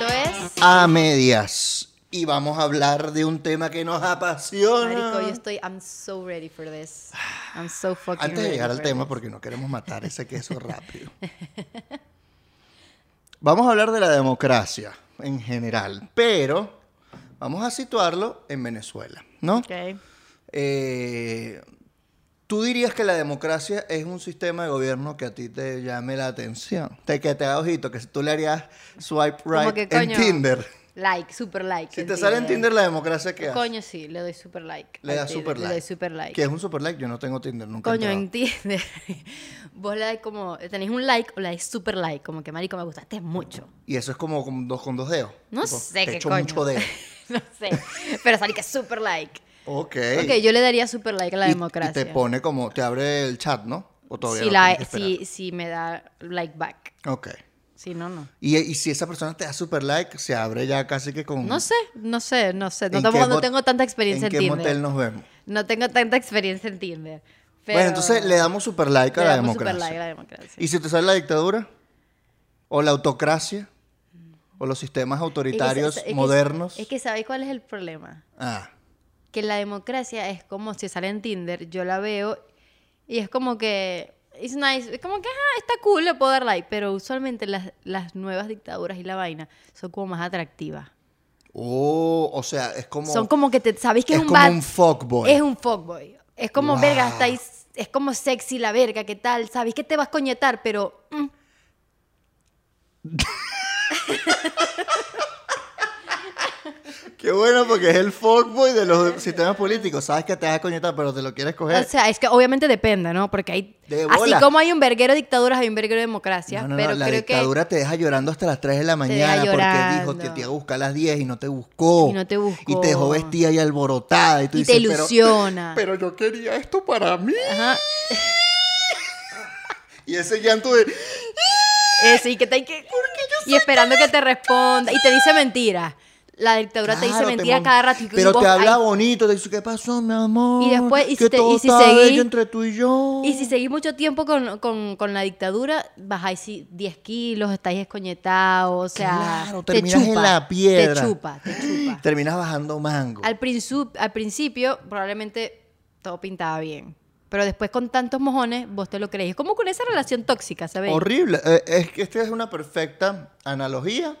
Esto es. A medias. Y vamos a hablar de un tema que nos apasiona. Marico, yo estoy. I'm so ready for this. I'm so fucking Antes de ready llegar al tema, this. porque no queremos matar ese queso rápido. Vamos a hablar de la democracia en general, pero vamos a situarlo en Venezuela, ¿no? Ok. Eh, ¿Tú dirías que la democracia es un sistema de gobierno que a ti te llame la atención? Te, que te haga ojito, que si tú le harías swipe right que, en Tinder. Like, super like. Si te sale en Tinder la democracia, ¿qué haces? Coño, sí, le doy super like. Le das super like. Le doy super like. ¿Qué es un super like? Yo no tengo Tinder, nunca. Coño, en Tinder. Vos le das como. Tenéis un like o le dais super like. Como que, marico, me gustaste mucho. Y eso es como con dos, con dos dedos. No Tipo, sé te qué echo coño. mucho dedo. no sé. Pero salí que super like. Ok. Ok, yo le daría super like a la Y- democracia. Y te pone como, te abre el chat, ¿no? O todavía si, no la, que si, si me da like back. Ok. Si no, no. Y, y si esa persona te da super like, se abre ya casi que con... No sé, no sé, no sé. No, ¿En tampoco- qué no tengo tanta experiencia ¿En en, qué Tinder. motel nos vemos? No tengo tanta experiencia en Tinder. Pero Bueno, entonces le damos super like a le la damos democracia. super like a la democracia. ¿Y si te sale la dictadura? ¿O la autocracia? ¿O los sistemas Es que- autoritarios es que- modernos? Es que, ¿sabéis cuál es el problema? Ah, Que la democracia es como si sale en Tinder, yo la veo y es como que. It's nice. Es como que, ajá, está cool, le puedo dar like. Pero usualmente las, las nuevas dictaduras y la vaina son como más atractivas. oh, o sea, es como... son como que te, sabéis que es, es un como bad- un fuckboy. Es un fuckboy. Es como, Wow. verga, estáis. Es como sexy la verga, ¿qué tal? Sabéis que te vas a coñetar, pero. mm, Qué bueno porque es el fuckboy de los sistemas políticos. Sabes que te vas a coñetar, pero te lo quieres coger. O sea, es que obviamente depende, ¿no? Porque hay. Así como hay un verguero de dictaduras, hay un verguero de democracia. No, no, no, pero la creo dictadura te deja llorando hasta las 3 de la mañana porque dijo que te iba a buscar a las 10 y no te buscó. Y no te buscó. Y te dejó vestida y alborotada. Y, tú Y te dices, "Pero- ilusiona. Pero, yo quería esto para mí. Ajá. Y ese llanto de... Ese, y que te hay que. Y esperando que te responda. Y te dice mentiras. La dictadura te dice Claro, mon- cada rato. y Pero vos- te habla ay, bonito, te dice, ¿qué pasó, mi amor? Y después, y si te- todo y si seguí- entre tú y yo. Y si seguís mucho tiempo con, con- con la dictadura, bajáis sí, 10 kilos, estáis escoñetados, o sea, Claro, te terminas chupa, en la piedra. Te chupa, te chupa. Terminas bajando mango. al, al principio, probablemente todo pintaba bien. Pero después con tantos mojones, vos te lo creéis. Como con esa relación tóxica, ¿sabéis? Horrible. Eh, es que esta es una perfecta analogía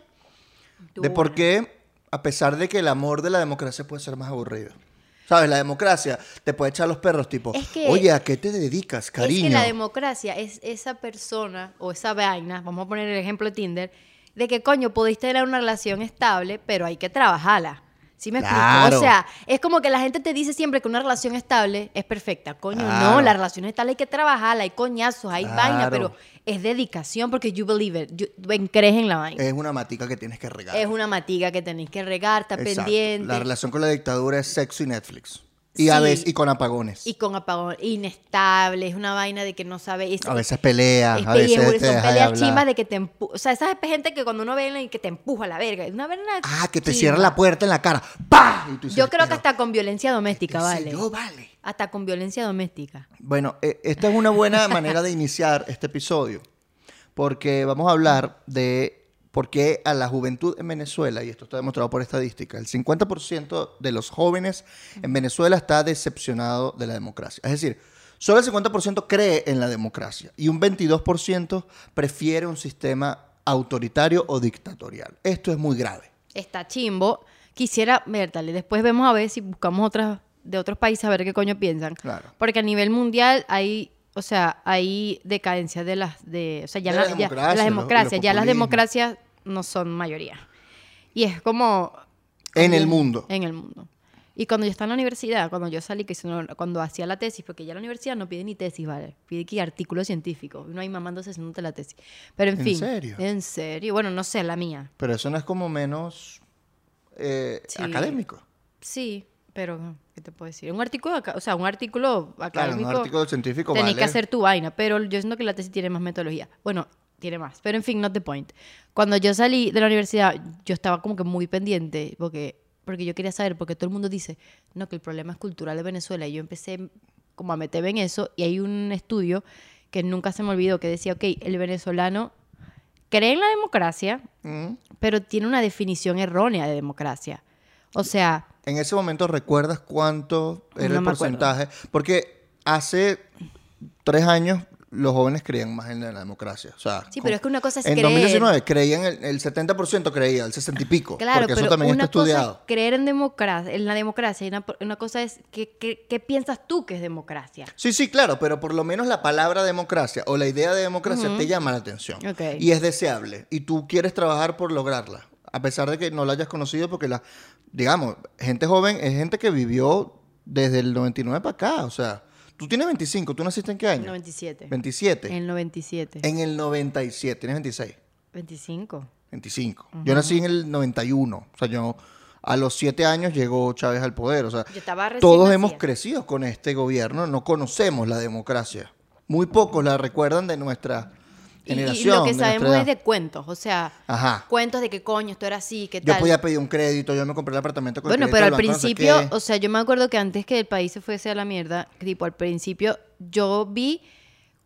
de por qué, a pesar de que el amor de la democracia puede ser más aburrido. ¿Sabes? La democracia te puede echar los perros tipo, Es que- oye, ¿a qué te dedicas, cariño? Es que la democracia es esa persona o esa vaina, vamos a poner el ejemplo de Tinder, de que coño, podéis tener una relación estable, pero hay que trabajarla. ¿Sí me explico? O sea, es como que la gente te dice siempre que una relación estable es perfecta. Coño, Claro. no, la relación estable hay que trabajarla, hay coñazos, hay Claro. vaina, pero es dedicación porque you believe it, you, crees en la vaina. Es una matica que tienes que regar. es una matiga que tenéis que regar, está Exacto. pendiente. La relación con la dictadura es sexo y Netflix. Y a veces, y con apagones. Y con apagón, inestable, es una vaina de que no sabe. es- a veces peleas, Es a veces pellejo, te son deja de peleas chimbas de que te empuja. O sea, esa gente que cuando uno ve y que te empuja a la verga. Es una verga. Ah, que te chimba. cierra la puerta en la cara. ¡Pah! Y tú dices, Yo creo que "Pero, hasta con violencia doméstica, sé vale. yo, vale. Hasta con violencia doméstica. Bueno, eh, esta es una buena manera de iniciar este episodio, porque vamos a hablar de por qué a la juventud en Venezuela, y esto está demostrado por estadística, el 50% de los jóvenes en Venezuela está decepcionado de la democracia. Es decir, solo el 50% cree en la democracia y un 22% prefiere un sistema autoritario o dictatorial. Esto es muy grave. Está chimbo. Quisiera ver, dale. Después vemos a ver si buscamos otras de otros países a ver qué coño piensan. Claro. Porque a nivel mundial hay. O sea, hay decadencia de las de, o sea, ya, De la la- ya- democracia, las democracias, ya las democracias no son mayoría. Y es como En el mundo. En el mundo. Y cuando yo estaba en la universidad, cuando yo salí, que cuando hacía la tesis, porque ya la universidad no pide ni tesis, ¿vale? Pide que artículos científicos. Uno ahí mamándose haciéndote la tesis. Pero en, ¿En fin. serio? En serio. Bueno, no sé, la mía. Pero eso no es como menos eh, Sí. académico. Sí, pero ¿qué te puedo decir? Un artículo, aca- o sea, un artículo Claro, académico. un artículo científico Tenés vale. que hacer tu vaina, pero yo siento que la tesis tiene más metodología. Bueno, tiene más, pero en fin, not the point. Cuando yo salí de la universidad, yo estaba como que muy pendiente, porque, porque yo quería saber, porque todo el mundo dice, no, que el problema es cultural de Venezuela, y yo empecé como a meterme en eso, y hay un estudio que nunca se me olvidó, que decía, ok, el venezolano cree en la democracia, Mm. pero tiene una definición errónea de democracia. O sea, En ese momento, ¿recuerdas cuánto era No el acuerdo. porcentaje? Porque hace tres años los jóvenes creían más en la democracia. O sea, Sí, pero es que una cosa es En creer. 2019 creían, el, el 70% creía, el 60 y pico. claro, porque pero eso también una está cosa estudiado. es creer en democracia, en la democracia, y una, una cosa es que, que- ¿qué piensas tú que es democracia? Sí, sí, claro, pero por lo menos la palabra democracia o la idea de democracia te llama la atención. Ok. Y es deseable. Y tú quieres trabajar por lograrla. A pesar de que no la hayas conocido, porque la, digamos, gente joven es gente que vivió desde el 99 para acá. O sea, tú tienes 25, ¿tú naciste en qué año? 97. 27. En el 97. En el 97, tienes 26. 25. 25. Yo nací en el 91. O sea, yo a los 7 años llegó Chávez al poder. O sea, todos nacida. hemos crecido con este gobierno. No conocemos la democracia. Muy pocos la recuerdan de nuestra Y, lo que sabemos es de cuentos, o sea, Ajá. cuentos de que coño, esto era así, Yo tal. podía pedir un crédito, yo me compré el apartamento con Bueno, pero al no sé principio, o sea, yo me acuerdo que antes que el país se fuese a la mierda, tipo, al principio yo vi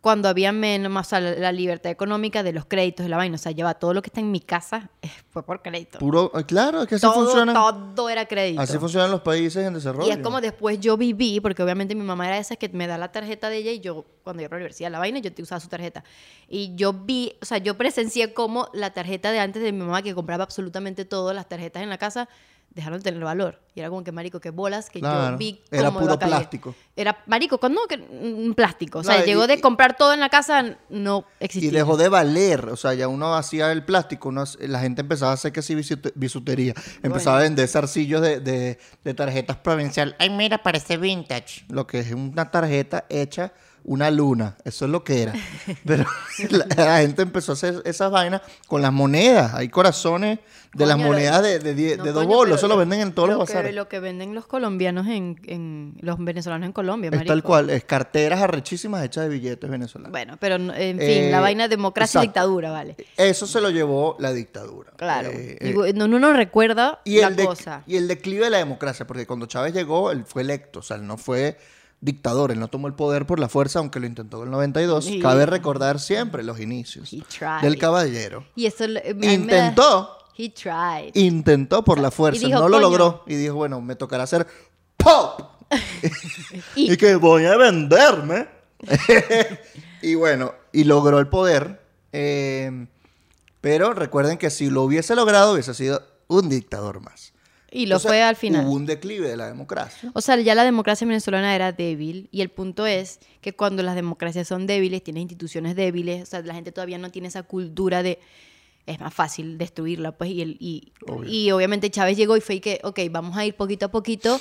cuando había menos, más, o sea, la, la libertad económica de los créditos de la vaina. O sea, lleva todo lo que está en mi casa eh, fue por crédito. Puro, eh, claro, es que así todo, funcionan. todo era crédito. Así funcionan los países en desarrollo. Y es como después yo viví, porque obviamente mi mamá era esa que me da la tarjeta de ella y yo, cuando iba a la universidad, la vaina, yo te usaba su tarjeta. Y yo vi, o sea, yo presencié como la tarjeta de antes de mi mamá, que compraba absolutamente todo, las tarjetas en la casa, dejaron de tener valor. Y era como que, marico, qué bolas, que Claro. yo vi Era cómo iba puro a caer. plástico. Era, marico, ¿cuándo? Que, mm, plástico. O sea, Claro, y- llegó de comprar todo en la casa, no existía. Y dejó de valer, o sea, ya uno hacía el plástico, uno la gente empezaba a hacer que sí bisute- bisutería, empezaba a vender zarcillos de, de- de tarjetas provincial. Ay, mira, parece vintage. Lo que es una tarjeta hecha una luna, eso es lo que era. Pero la, la gente empezó a hacer esas vainas con las monedas, hay corazones de las Coño, lo- monedas de, de, die- No, de dos bolos, eso lo venden en todos lo los que- bazares. Lo que venden los colombianos en, en- los venezolanos en Colombia, Es tal cual, es carteras arrechísimas hechas de billetes venezolanos. Bueno, pero en fin, Eh, la vaina democracia y dictadura, vale. Eso se lo llevó la dictadura. Claro. Eh, eh, no, uno no recuerda y la de- cosa. y el declive de la democracia, porque cuando Chávez llegó, él fue electo, o sea, él no fue dictador, él no tomó el poder por la fuerza, aunque lo intentó en el 92. Sí. Cabe recordar siempre los inicios del caballero. Y eso Intentó, He tried. intentó por la fuerza, dijo, no lo "Coño". logró y dijo, bueno, me tocará hacer pop. Y- y que voy a venderme. y bueno, y logró el poder. eh, pero recuerden que si lo hubiese logrado, hubiese sido un dictador más. Y lo Entonces, fue al final. Hubo un declive de la democracia. O sea, ya la democracia venezolana era débil y el punto es que cuando las democracias son débiles, tienes instituciones débiles, o sea, la gente todavía no tiene esa cultura de... Es más fácil destruirla, pues, y, el, y, y obviamente Chávez llegó y fue y que, ok, vamos a ir poquito a poquito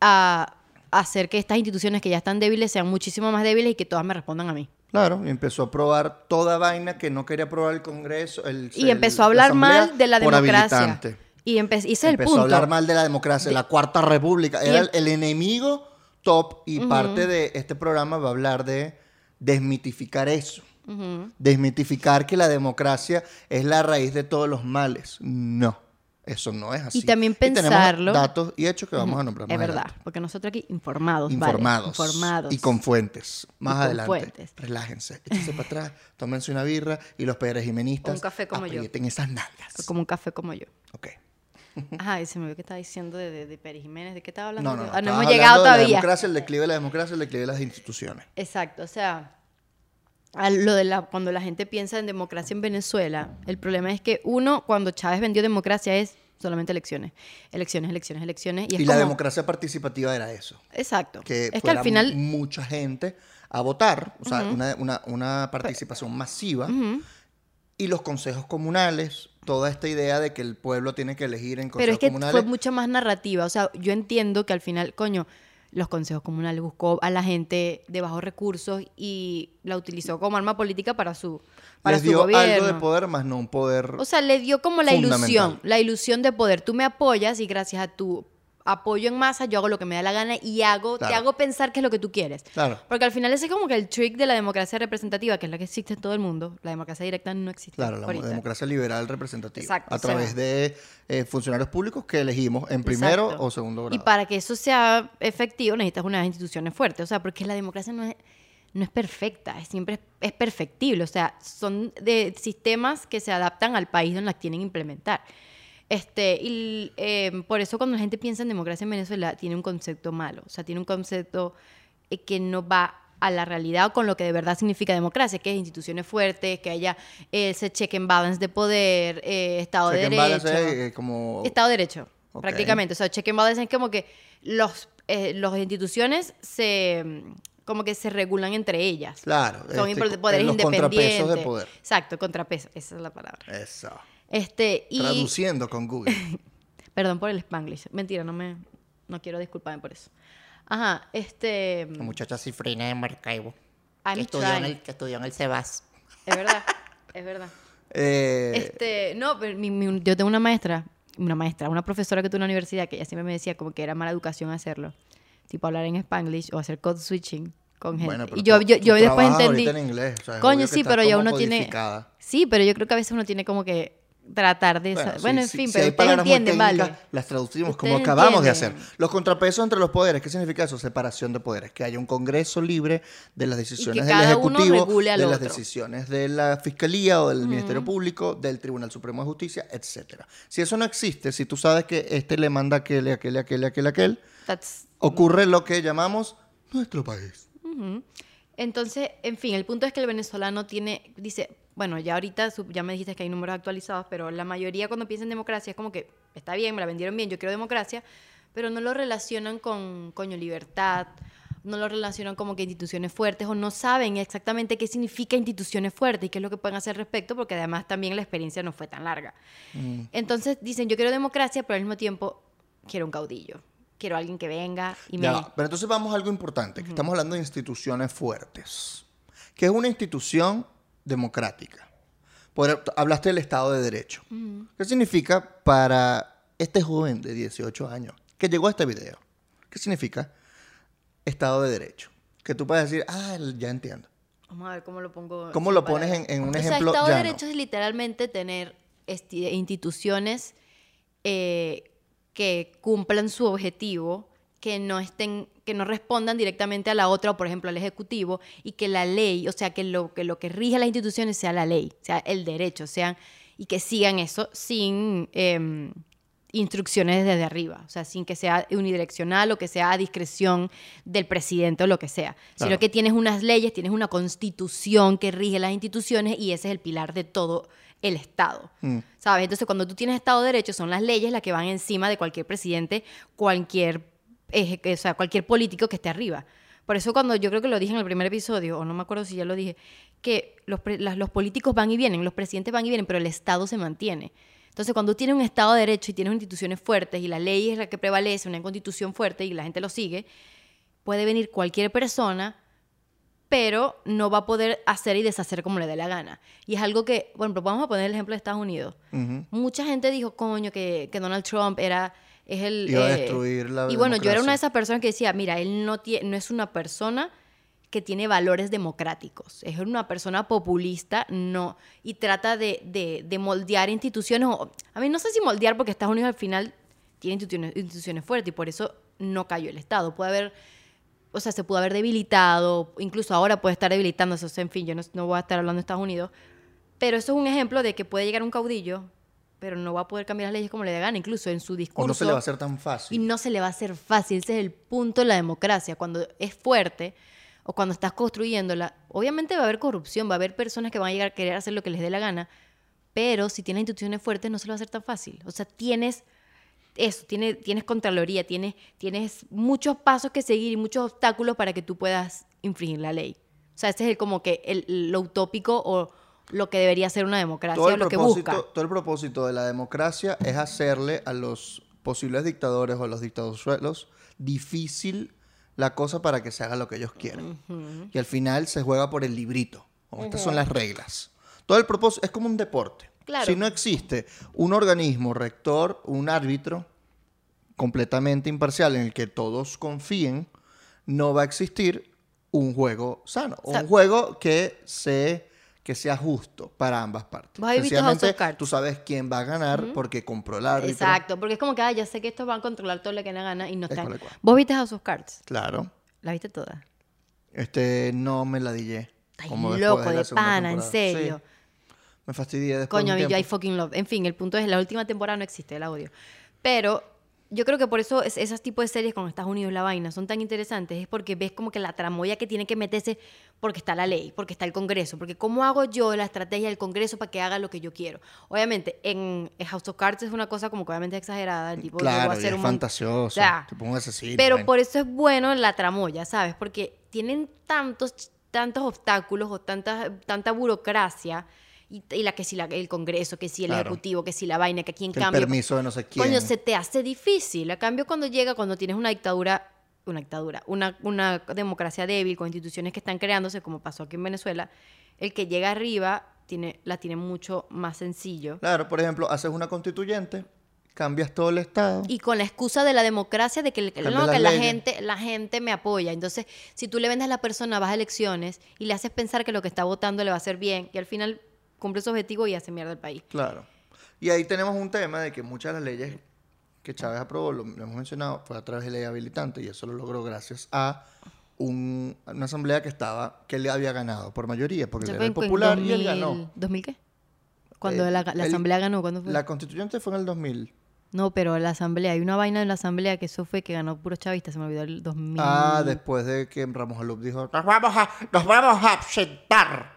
a hacer que estas instituciones que ya están débiles sean muchísimo más débiles y que todas me respondan a mí. Claro, y empezó a probar toda vaina que no quería probar el Congreso. el- Y el- empezó a la hablar mal de la democracia. habilitante. Y es el empezó punto. a hablar mal de la democracia, la Cuarta República. Y Era el, el enemigo top y parte de este programa va a hablar de desmitificar eso. Desmitificar que la democracia es la raíz de todos los males. No, eso no es así. también tenemos pensarlo- datos y hechos que vamos a nombrar Es más verdad, adelante. porque nosotros aquí informados, ¿vale? Informados. Informados. Y con fuentes. Más con adelante. fuentes. Relájense. Échense para atrás. Tómense una birra. Y los perejimenistas. Un café como yo. aprieten esas nalgas. Como un café como yo. Ok. Ajá, y se me vio que estaba diciendo de, de, de Pérez Jiménez. ¿De qué estaba hablando? No, no, no. Ah, no hemos llegado de La todavía. democracia, el declive de la democracia, el declive de las instituciones. Exacto, o sea, a lo de la, cuando la gente piensa en democracia en Venezuela, el problema es que uno, cuando Chávez vendió democracia, es solamente elecciones. Elecciones, elecciones, elecciones. Y, la democracia participativa era eso. Exacto. Que es que al final, mucha gente a votar. O sea, una, una- una participación masiva. Y los consejos comunales. Toda esta idea de que el pueblo tiene que elegir en pero consejos es que comunales. fue mucho más narrativa. O sea, yo entiendo que al final, coño, los consejos comunales buscó a la gente de bajos recursos y la utilizó como arma política para su, para les su dio gobierno. algo de poder, más no un poder. O sea, le dio como la ilusión, la ilusión de poder. Tú me apoyas y gracias a tu apoyo en masa yo hago lo que me da la gana y hago, te hago pensar que es lo que tú quieres. Claro. Porque al final ese es como que el trick de la democracia representativa, que es la que existe en todo el mundo. La democracia directa no existe. Claro, la ahorita. democracia liberal representativa. Exacto, a o sea- través de eh, funcionarios públicos que elegimos en primero Exacto. o segundo grado. Y para que eso sea efectivo necesitas unas instituciones fuertes. O sea, porque la democracia no es, no es perfecta, es siempre es perfectible. O sea, son de sistemas que se adaptan al país donde las tienen que implementar. Este, y eh, por eso cuando la gente piensa en democracia en Venezuela, tiene un concepto malo. O sea, tiene un concepto eh, que no va a la realidad o con lo que de verdad significa democracia, que es instituciones fuertes, que haya ese check and balance de poder, eh, Estado de Check and Derecho. es, eh, como... Estado de Derecho, Ok. prácticamente. O sea, check and balance es como que los, eh, las instituciones se como que se regulan entre ellas. Claro. Son este, poderes los independientes. contrapesos de poder. Exacto, contrapeso, esa es la palabra. Eso. Este, y Traduciendo con Google. perdón por el spanglish. Mentira, no me no quiero disculparme por eso. Ajá, este La muchacha cifrina de Maracaibo. I'm Que estudió, en el, que estudió en el Cebas. es verdad, es verdad. Eh, Este, no, pero mi- mi- yo tengo una maestra, una maestra, una profesora que tuve en la universidad que ella siempre me decía como que era mala educación hacerlo. Tipo hablar en spanglish o hacer code switching con gente. bueno, pero y yo, tú- yo, tú yo después trabajas entendí. ahorita en inglés, o sea, Coño, sí, pero ya uno tiene. codificada. Sí, pero yo creo que a veces uno tiene como que tratar de. Bueno, sí, Bueno, en fin, si pero ustedes palabras muy entienden, ¿vale? técnicas, Las traducimos como acabamos de hacer. Los contrapesos entre los poderes, ¿qué significa eso? Separación de poderes. Que haya un congreso libre de las decisiones del Ejecutivo, de las otro. decisiones de la Fiscalía o del Ministerio Público, del Tribunal Supremo de Justicia, etcétera. Si eso no existe, si tú sabes que este le manda aquel, aquel, aquel, aquel, aquel, That's- ocurre lo que llamamos nuestro país. Entonces, en fin, el punto es que el venezolano tiene, dice, bueno, ya ahorita ya me dijiste que hay números actualizados, pero la mayoría cuando piensa en democracia es como que está bien, me la vendieron bien, yo quiero democracia, pero no lo relacionan con coño libertad, no lo relacionan como que instituciones fuertes o no saben exactamente qué significa instituciones fuertes y qué es lo que pueden hacer al respecto, porque además también la experiencia no fue tan larga. Entonces dicen, yo quiero democracia, pero al mismo tiempo quiero un caudillo, quiero alguien que venga y me... Ya Pero entonces vamos a algo importante, que estamos hablando de instituciones fuertes. ¿Qué es una institución democrática? Por- hablaste del Estado de Derecho. ¿Qué significa para este joven de 18 años que llegó a este video? ¿Qué significa Estado de Derecho? Que tú puedes decir, ah, ya entiendo. Vamos a ver cómo lo pongo. ¿Cómo lo pones en- en un o ejemplo sea, Estado de? Derecho es literalmente tener instituciones eh, que cumplan su objetivo, que no estén, que no respondan directamente a la otra, o por ejemplo al ejecutivo, y que la ley, o sea, que lo que, lo que rige a las instituciones sea la ley, sea el derecho, sean, y que sigan eso sin em, instrucciones desde arriba, o sea, sin que sea unidireccional o que sea a discreción del presidente o lo que sea, sino que tienes unas leyes, tienes una constitución que rige las instituciones y ese es el pilar de todo el Estado. Mm. ¿Sabes? Entonces, cuando tú tienes Estado de Derecho, son las leyes las que van encima de cualquier presidente, cualquier, o sea, cualquier político que esté arriba. Por eso cuando yo creo que lo dije en el primer episodio, o no me acuerdo si ya lo dije, que los, las- los políticos van y vienen, los presidentes van y vienen, pero el Estado se mantiene. Entonces, cuando tú tienes un Estado de Derecho y tienes instituciones fuertes y la ley es la que prevalece, una constitución fuerte y la gente lo sigue, puede venir cualquier persona, pero no va a poder hacer y deshacer como le dé la gana. Y es algo que, bueno, pero vamos a poner el ejemplo de Estados Unidos. Mucha gente dijo, coño, que, que Donald Trump era... Es el, Iba a eh, destruir la Y bueno, yo era una de esas personas que decía, mira, él no, tie- no es una persona que tiene valores democráticos. Es una persona populista, no, y trata de, de- de moldear instituciones. o- a mí no sé si moldear, porque Estados Unidos al final tiene instituciones, instituciones fuertes y por eso no cayó el Estado. Puede haber, o sea, se pudo haber debilitado, incluso ahora puede estar debilitándose. En fin, yo no, no voy a estar hablando de Estados Unidos, pero eso es un ejemplo de que puede llegar un caudillo, pero no va a poder cambiar las leyes como le dé gana, incluso en su discurso. O no se le va a hacer tan Y fácil. no se le va a hacer fácil. Ese es el punto de la democracia. Cuando es fuerte o cuando estás construyéndola, obviamente va a haber corrupción, va a haber personas que van a llegar a querer hacer lo que les dé la gana, pero si tienes instituciones fuertes no se lo va a hacer tan fácil. O sea, tienes eso, tienes, tienes contraloría, tienes, tienes muchos pasos que seguir y muchos obstáculos para que tú puedas infringir la ley. O sea, ese es el, como que el, lo utópico o lo que debería ser una democracia todo el, lo que propósito, busca. todo el propósito de la democracia es hacerle a los posibles dictadores o a los dictaduros difícil la cosa para que se haga lo que ellos quieren. Y al final se juega por el librito. como Estas son las reglas. Todo el propósito es como un deporte. Claro. Si no existe un organismo rector, un árbitro completamente imparcial en el que todos confíen, no va a existir un juego sano. o sea- un juego que se que sea justo para ambas partes. ¿Vos habéis visto House of Sencillamente, Cards? tú sabes quién va a ganar porque compró el árbitro. Exacto, porque es como que, ah, ya sé que estos van a controlar todo lo que le gana y no Es están. ¿Vos viste House of Cards? Claro. ¿La viste toda? Este, no me ladillé. Estás como loco, la de pana, en serio. Sí, me fastidié después. Coño, de un I fucking love. En fin, el punto es, la última temporada no existe, el audio. Pero yo creo que por eso es- esos tipos de series con Estados Unidos, la vaina, son tan interesantes. Es porque ves como que la tramoya que tiene que meterse porque está la ley, porque está el Congreso. Porque cómo hago yo la estrategia del Congreso para que haga lo que yo quiero. Obviamente, en House of Cards es una cosa como que obviamente exagerada. El tipo Claro, hacer es un mon- fantasioso. O sea, tipo un asesino. pero bueno. por eso es bueno la tramoya, ¿sabes? Porque tienen tantos, tantos obstáculos o tanta, tanta burocracia. Y, y la que si la- el Congreso, que si el Claro. Ejecutivo, que si la vaina, que aquí en Que el cambio. permiso de no sé quién. Coño, se te hace difícil. A cambio, cuando llega, cuando tienes una dictadura, una dictadura, una, una democracia débil, con instituciones que están creándose, como pasó aquí en Venezuela, el que llega arriba tiene, la tiene mucho más sencillo. Claro, por ejemplo, haces una constituyente, cambias todo el Estado. Y con la excusa de la democracia, de que, el- no, que la gente, la gente me apoya. Entonces, si tú le vendes a la persona, vas a elecciones y le haces pensar que lo que está votando le va a hacer bien, y al final cumple su objetivo y hace mierda el país. Claro. Y ahí tenemos un tema de que muchas de las leyes que Chávez aprobó, lo, lo hemos mencionado, fue a través de ley habilitante y eso lo logró gracias a un- una asamblea que estaba, que él había ganado por mayoría, porque él era el popular y él 2000 ganó. ¿2000 qué? Cuando Eh, la, la el- asamblea ganó, ¿cuándo fue? La constituyente fue en el 2000. No, pero la asamblea, hay una vaina en la asamblea que eso fue que ganó puro chavista, se me olvidó el 2000. Ah, después de que Ramos Alup dijo, Nos vamos a, nos vamos a absentar.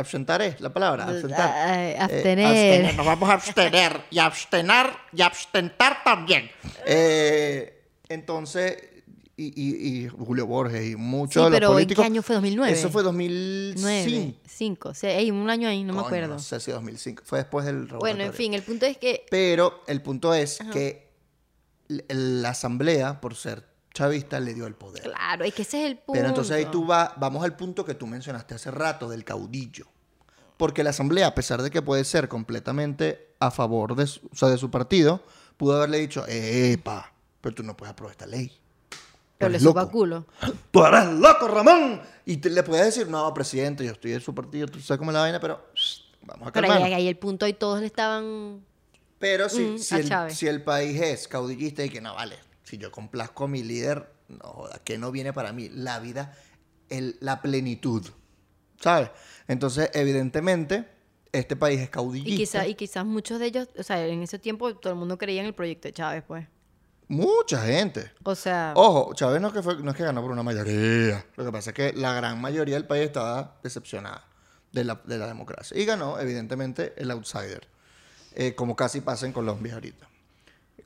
Absentar es la palabra, absentar. Eh, abstener. Abstener, Nos vamos a abstener y abstener y abstentar también. Eh, entonces, y, y- y Julio Borges y muchos Sí, de los pero ¿en políticos. qué año fue? ¿2009? Eso fue 2005. 9, 5, hay un año ahí, no me Coño, acuerdo. No sé si 2005. Fue después del Bueno, en fin, el punto es que Pero el punto es que l- la asamblea, por ser chavista, le dio el poder. Claro, es que ese es el punto. Pero entonces ahí tú vas, vamos al punto que tú mencionaste hace rato del caudillo. Porque la asamblea, a pesar de que puede ser completamente a favor de su, o sea, de su partido, pudo haberle dicho, epa, pero tú no puedes aprobar esta ley. Pero le loco. culo. Tú eres loco, Ramón. Y te- le puedes decir, no, presidente, yo estoy de su partido, tú sabes cómo es la vaina, pero shh, vamos a Pero calmarnos. ahí, ahí el punto ahí todos le estaban... Pero si, Mm, si, el, si el país es caudillista y que no vale, si yo complazco a mi líder, no joda, que no viene para mí. La vida, el, la plenitud. ¿Sabes? Entonces, evidentemente, este país es Y, caudillista. quizá, y quizás muchos de ellos, o sea, en ese tiempo todo el mundo creía en el proyecto de Chávez, pues. Mucha gente. O sea, Ojo, Chávez no es, que fue- no es que ganó por una mayoría. Lo que pasa es que la gran mayoría del país estaba decepcionada de la, de la democracia. Y ganó, evidentemente, el outsider. Eh, como casi pasa en Colombia ahorita.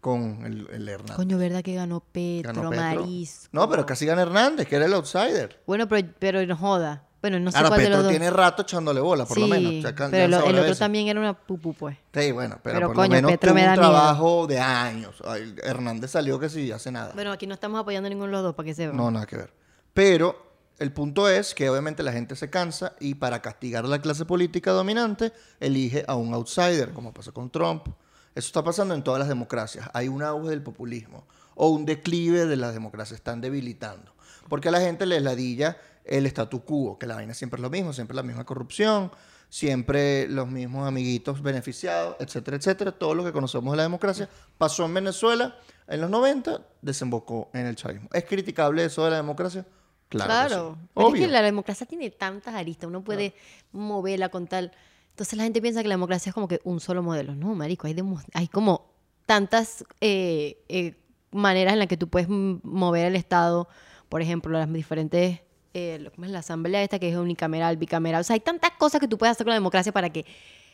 Con el, el Hernández. coño, ¿verdad que ganó Petro, Ganó Petro. Marisco? No, pero casi gana Hernández, que era el outsider. Bueno, pero, pero no joda. Bueno, no sé Ahora, cuál de los Petro dos. tiene rato echándole bola, por lo Sí, menos. Ya can- pero lo- el otro también era una pupu, pues. Sí, bueno, pero, Pero por coño, lo menos Petro tuvo me da un miedo. trabajo de años. Ay, Hernández salió que sí, hace nada. Bueno, aquí no estamos apoyando a ninguno de los dos, para que sepan. No, nada que ver. Pero el punto es que obviamente la gente se cansa y para castigar a la clase política dominante elige a un outsider, como pasó con Trump. Eso está pasando en todas las democracias. Hay un auge del populismo o un declive de las democracias. Están debilitando. Porque a la gente les ladilla el statu quo, que la vaina siempre es lo mismo, siempre la misma corrupción, siempre los mismos amiguitos beneficiados, etcétera, etcétera. Todo lo que conocemos de la democracia pasó en Venezuela en los 90, desembocó en el chavismo. ¿Es criticable eso de la democracia? Claro. que Claro. sí. Pero es Obvio. que la democracia tiene tantas aristas, uno puede moverla con tal. Entonces la gente piensa que la democracia es como que un solo modelo. No, marico, hay, como tantas eh, eh, maneras en las que tú puedes mover el Estado. Por ejemplo, las diferentes. eh, lo- ¿cómo es la asamblea esta que es unicameral, bicameral? O sea, hay tantas cosas que tú puedes hacer con la democracia para que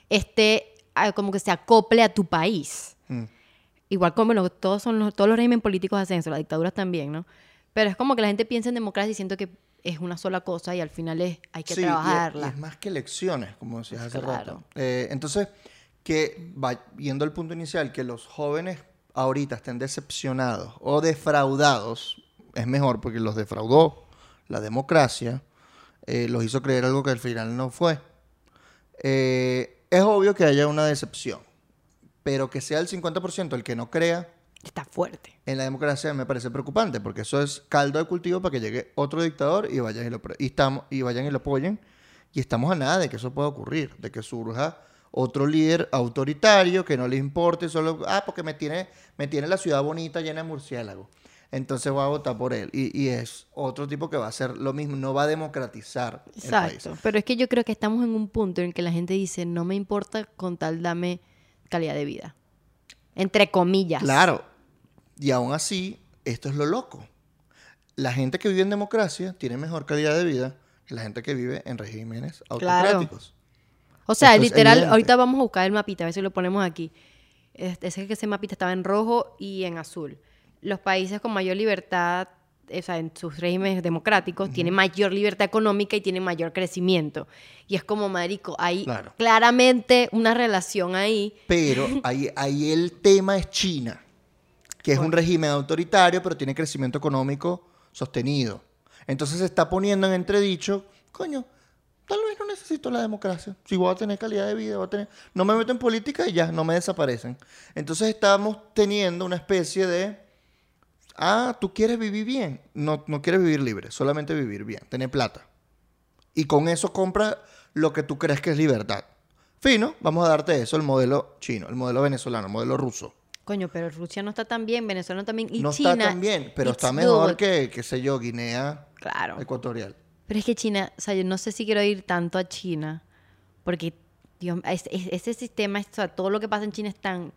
esté ah, como que se acople a tu país. Mm. Igual como bueno, todos, son los, todos los regímenes políticos hacen eso, las dictaduras también, ¿no? Pero es como que la gente piensa en democracia y siento que es una sola cosa y al final es, hay que Sí, y es- trabajarla. Y es, más que elecciones, como decías hace Claro. rato. Eh, entonces, que va yendo al punto inicial, que los jóvenes ahorita estén decepcionados o defraudados, es mejor porque los defraudó la democracia, eh, los hizo creer algo que al final no fue. Eh, es obvio que haya una decepción, pero que sea el 50% el que no crea Está fuerte. en la democracia me parece preocupante, porque eso es caldo de cultivo para que llegue otro dictador y vayan y lo, y estamos, y vayan y lo apoyen. Y estamos a nada de que eso pueda ocurrir, de que surja otro líder autoritario que no le importe, solo, ah, porque me tiene, me tiene la ciudad bonita llena de murciélagos. entonces voy a votar por él. Y, y es otro tipo que va a hacer lo mismo, no va a democratizar el país. Exacto. Pero es que yo creo que estamos en un punto en que la gente dice, no me importa con tal dame calidad de vida. Entre comillas. Claro. Y aún así, esto es lo loco. La gente que vive en democracia tiene mejor calidad de vida que la gente que vive en regímenes Claro. autocráticos. O sea, Esto literal, ahorita vamos a buscar el mapita, a ver si lo ponemos aquí. Este, Ese que ese mapita estaba en rojo y en azul. Los países con mayor libertad, o sea, en sus regímenes democráticos, tienen mayor libertad económica y tienen mayor crecimiento. Y es como, marico, hay Claro. claramente una relación ahí. Pero ahí, ahí el tema es China, que es un régimen autoritario, pero tiene crecimiento económico sostenido. Entonces se está poniendo en entredicho, coño, tal vez no necesito la democracia. Si voy a tener calidad de vida, voy a tener... No me meto en política y ya, no me desaparecen. Entonces estamos teniendo una especie de... Ah, tú quieres vivir bien. No, no quieres vivir libre, solamente vivir bien, tener plata. Y con eso compra lo que tú crees que es libertad. Fino, vamos a darte eso, el modelo chino, el modelo venezolano, el modelo ruso. Coño, pero Rusia no está tan bien, Venezuela no bien. Y no China, está tan bien, pero está mejor good. que, qué sé yo, Guinea Claro. Ecuatorial. Pero es que China, o sea, yo no sé si quiero ir tanto a China, porque Dios, es- es- ese sistema, o sea, todo lo que pasa en China es tan,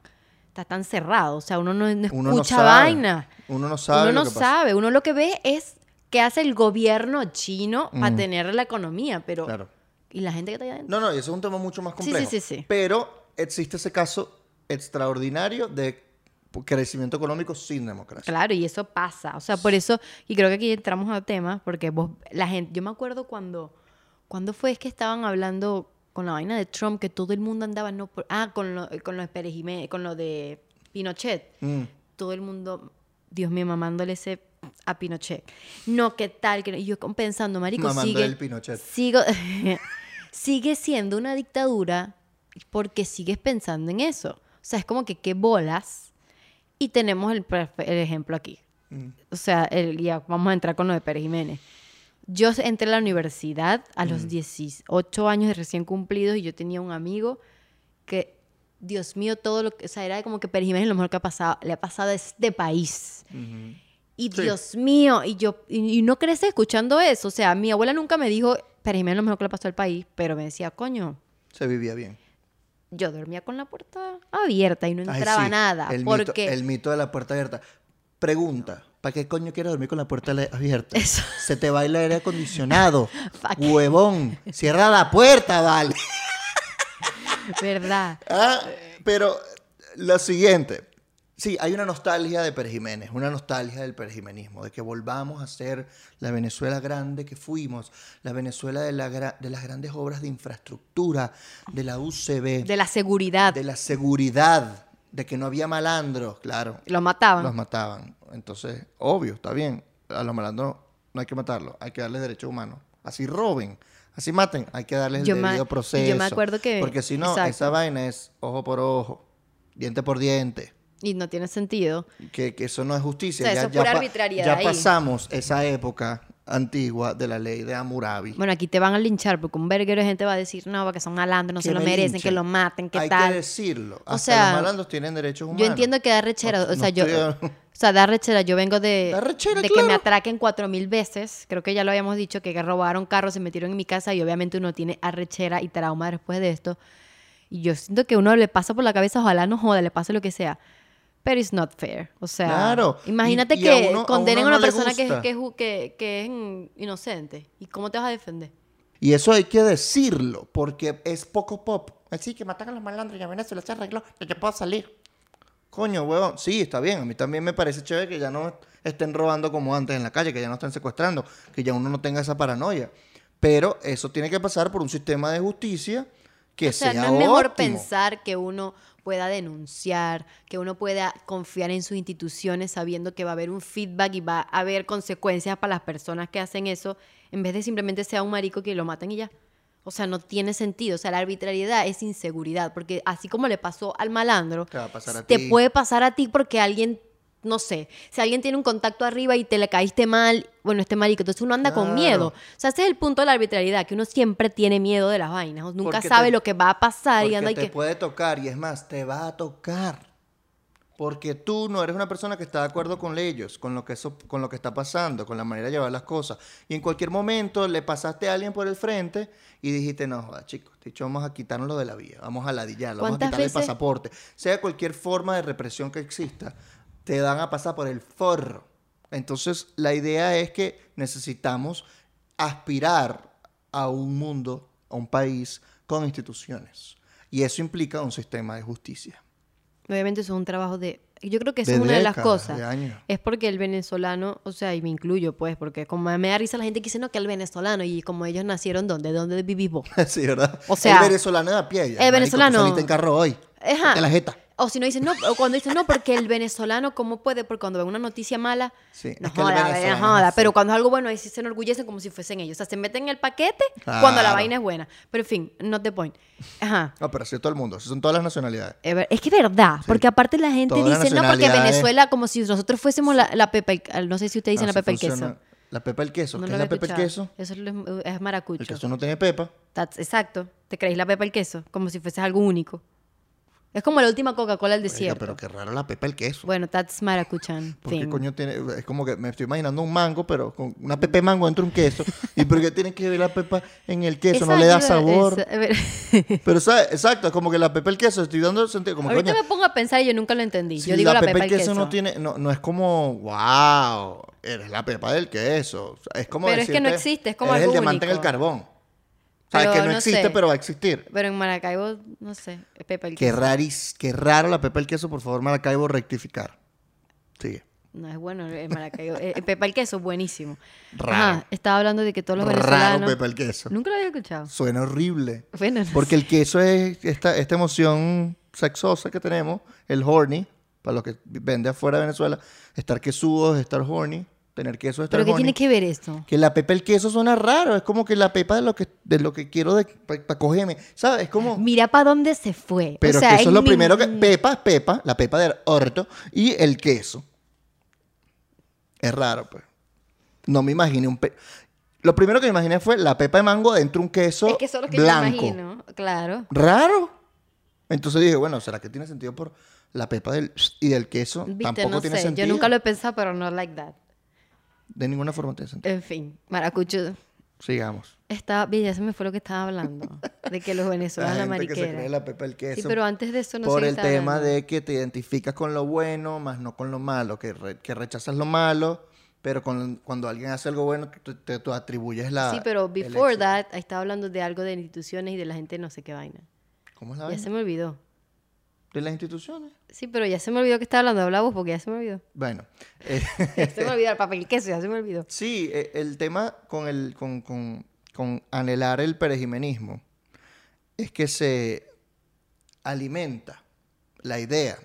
está tan cerrado, o sea, uno no, no Uno no escucha sabe. vaina. Uno no sabe. uno lo no que pasa. sabe, uno lo que ve es qué hace el gobierno chino para tener la economía, pero... Claro. ¿Y la gente que está allá adentro? No, no, y eso es un tema mucho más Sí, sí, complejo. sí, sí. Pero existe ese caso extraordinario de crecimiento económico sin democracia. Claro, y eso pasa. O sea, por eso, y creo que aquí entramos a tema, porque vos, la gente, yo me acuerdo cuando, cuando fue es que estaban hablando con la vaina de Trump, que todo el mundo andaba, no, por- ah, con lo, con lo de Pérez Jiménez, con lo de Pinochet. Mm. Todo el mundo, Dios mío, mamándole ese a Pinochet. No, ¿qué tal? Que no- Y yo pensando, marico, Mamando sigue, el Pinochet. sigo, sigue siendo una dictadura porque sigues pensando en eso. O sea, es como que qué bolas. Y tenemos el, el ejemplo aquí. Mm. O sea, el, ya vamos a entrar con lo de Pérez Jiménez. Yo entré a la universidad a Mm. los 18 años de recién cumplidos y yo tenía un amigo que, Dios mío, todo lo que, o sea, era como que Pérez Jiménez es lo mejor que ha pasado, le ha pasado a este país. Y Sí. Dios mío, y yo, y, y no creces escuchando eso. O sea, mi abuela nunca me dijo, Pérez Jiménez es lo mejor que le pasó al país, pero me decía, coño, Se vivía bien. yo dormía con la puerta abierta y no Ay, entraba sí, nada. El, mito, porque el mito de la puerta abierta. Pregunta, ¿para qué coño quieres dormir con la puerta abierta? Eso. Se te va el aire acondicionado. Huevón, cierra la puerta, vale. ¿Verdad? Ah, pero lo siguiente. Sí, hay una nostalgia de Pérez Jiménez, una nostalgia del perjimenismo, de que volvamos a ser la Venezuela grande que fuimos, la Venezuela de, la de las grandes obras de infraestructura, de la UCB, De la seguridad. de la seguridad, de que no había malandros, claro. Lo mataban. Los mataban. Entonces, obvio, está bien. A los malandros no hay que matarlos, hay que darles derechos humanos. Así roben, así maten, hay que darles Yo el debido y yo proceso. me acuerdo que- Porque si no, exacto. esa vaina es ojo por ojo, diente por diente. Y no tiene sentido. Que, que eso no es justicia. O sea, eso es pura pa- arbitrariedad ya pasamos esa época antigua de la ley de Hammurabi. Bueno, aquí te van a linchar porque un verguero de gente va a decir, no, porque son malandros, no Que se lo me merecen, linchen. que lo maten, que Hay tal. que decirlo. O sea, los malandros tienen derechos humanos. Yo entiendo que da rechera, No- o sea, no yo, estoy- o sea, da rechera, yo vengo de, Da rechera, de que me atraquen cuatro mil veces, creo que ya lo habíamos dicho, que robaron carros, se metieron en mi casa y obviamente uno tiene arrechera y trauma después de esto. Y yo siento que uno le pasa por la cabeza, ojalá no joda, le pase lo que sea. Pero it's not fair. O sea, Claro. imagínate Y- y a que uno- condenen a, uno una persona que, que, que, que es inocente. ¿Y cómo te vas a defender? Y eso hay que decirlo, porque es poco pop. Así que matan a los malandros y a Venezuela se arregló. Ya yo puedo salir. Coño, huevón, sí, está bien. A mí también me parece chévere que ya no estén robando como antes en la calle, que ya no estén secuestrando, que ya uno no tenga esa paranoia. Pero eso tiene que pasar por un sistema de justicia que o sea, sea no es mejor pensar que uno pueda denunciar, que uno pueda confiar en sus instituciones sabiendo que va a haber un feedback y va a haber consecuencias para las personas que hacen eso, en vez de simplemente sea un marico que lo maten y ya. O sea, no tiene sentido. O sea, la arbitrariedad es inseguridad, porque así como le pasó al malandro, Te va a pasar a te puede pasar a ti porque alguien, no sé, si alguien tiene un contacto arriba y te le caíste mal, bueno, este marico, entonces uno anda con miedo. O sea, ese es el punto de la arbitrariedad, que uno siempre tiene miedo de las vainas, o nunca Porque sabe te- lo que va a pasar y anda y te que... puede tocar, y es más, te va a tocar. porque tú no eres una persona que está de acuerdo con ellos, con lo que eso, con lo que está pasando, con la manera de llevar las cosas. Y en cualquier momento le pasaste a alguien por el frente y dijiste, no, joda, chicos, dicho, vamos a quitarnos de la vía, vamos a ladillarlo, vamos a ¿Cuántas quitarle el pasaporte. Sea cualquier forma de represión que exista, te dan a pasar por el forro. Entonces, la idea es que necesitamos aspirar a un mundo, a un país con instituciones. Y eso implica un sistema de justicia. Obviamente eso es un trabajo de... Yo creo que eso es una de las décadas, cosas. de. Es porque el venezolano, o sea, y me incluyo pues, porque como me da risa la gente que dice, no, que el venezolano, y como ellos nacieron, ¿dónde? ¿Dónde vivís vos? sí, ¿verdad? O sea, el venezolano de a pie. ya, el marico, venezolano- en carro hoy. Ajá. De la jeta. O si no dicen, no, o cuando dicen, no, porque el venezolano, ¿cómo puede? Porque cuando ven una noticia mala, Sí, no es que el joda, no joda. así. Pero cuando es algo bueno, ahí sí se enorgullecen como si fuesen ellos. O sea, se meten en el paquete Claro. cuando la vaina es buena. Pero en fin, not the point. Ajá. No, pero así es todo el mundo. Son todas las nacionalidades. Es que es verdad, porque aparte la gente Todas dice, no, porque Venezuela, como si nosotros fuésemos la, la pepa, el- no sé si ustedes dicen Así la pepa el funciona. queso. La pepa el queso. No ¿Qué es la pepa el queso? Eso es, es maracucho. El queso no tiene pepa. That's- exacto. Te creéis la pepa el queso, como si fuese algo único. Es como la última Coca-Cola del Oiga, desierto. pero qué raro la pepa el queso. Bueno, that's maracuchan. ¿Por qué coño tiene.? Es como que me estoy imaginando un mango, pero con una pepa de mango dentro de un queso. ¿Y por qué tiene que ver la pepa en el queso? no le da sabor. Pero, ¿sabes? Exacto, es como que la pepa el queso, estoy dando sentido. Como Ahorita coño, me pongo a pensar y yo nunca lo entendí. si yo digo la, pepa, el el queso, queso. no tiene. No, no es como. ¡Wow! Eres la pepa del queso. Es como. Pero es que no existe, es como eres algo el diamante en el carbón. Pero que no, no existe, sé. pero va a existir. Pero en Maracaibo, no sé, es pepa el Qué queso. raris, qué raro la pepa el queso, por favor, Maracaibo, rectificar. Sigue. No es bueno el Maracaibo. Eh, El pepa el queso, buenísimo. Raro. Ajá, estaba hablando de que todos los Raro venezolanos... pepa el queso. Nunca lo había escuchado. Suena horrible. Bueno, no Porque el queso es esta, esta emoción sexosa que tenemos, el horny, para los que vende afuera de Venezuela, estar quesudo es estar horny, tener queso ¿Pero qué tiene que ver esto? Que la pepa el queso suena raro, es como que la pepa de lo que, de lo que quiero para cogerme, ¿sabes? Es como... Mira para dónde se fue. Pero o sea, que eso es lo mi- primero que... Pepa es pepa, la pepa del orto, y el queso. Es raro, pues. No me imaginé un... Pe... Lo primero que me imaginé fue la pepa de mango dentro de un queso Es que eso es lo que blanco. yo imagino. Claro. Raro. Entonces dije, bueno, ¿será que tiene sentido por la pepa del y del queso? Viste, Tampoco no tiene sé. sentido. Yo nunca lo he pensado, pero no like that. De ninguna forma tiene sentido. En fin, Maracucho. Sigamos. Estaba, ya se me fue lo que estaba hablando. De que los La venezolanos la, gente que se cree mariquera. la pepa del queso. Sí, pero antes de eso no por el tema hablando. de que te identificas con lo bueno, más no con lo malo, que, re- que rechazas lo malo, pero con- cuando alguien hace algo bueno, tú, te, tú atribuyes la... Sí, pero el before that, estaba hablando de algo de instituciones y de la gente no sé qué vaina. ¿Cómo es la Ya vaina? se me olvidó. ¿De las instituciones? Sí, pero ya se me olvidó que estaba hablando. Habla vos porque ya se me olvidó. Bueno. eh, se me olvidó el papel queso, ya se me olvidó. Sí, eh, el tema con, el, con, con- con anhelar el perejimenismo es que se alimenta la idea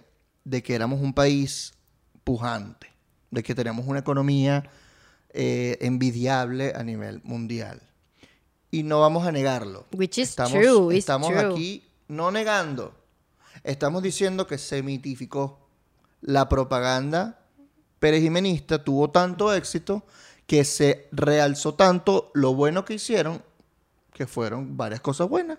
de que éramos un país pujante, de que tenemos una economía eh, envidiable a nivel mundial. Y no vamos a negarlo. Which is estamos, true, estamos true. aquí no negando, estamos diciendo que se mitificó la propaganda perejimenista tuvo tanto éxito que se realzó tanto lo bueno que hicieron que fueron varias cosas buenas.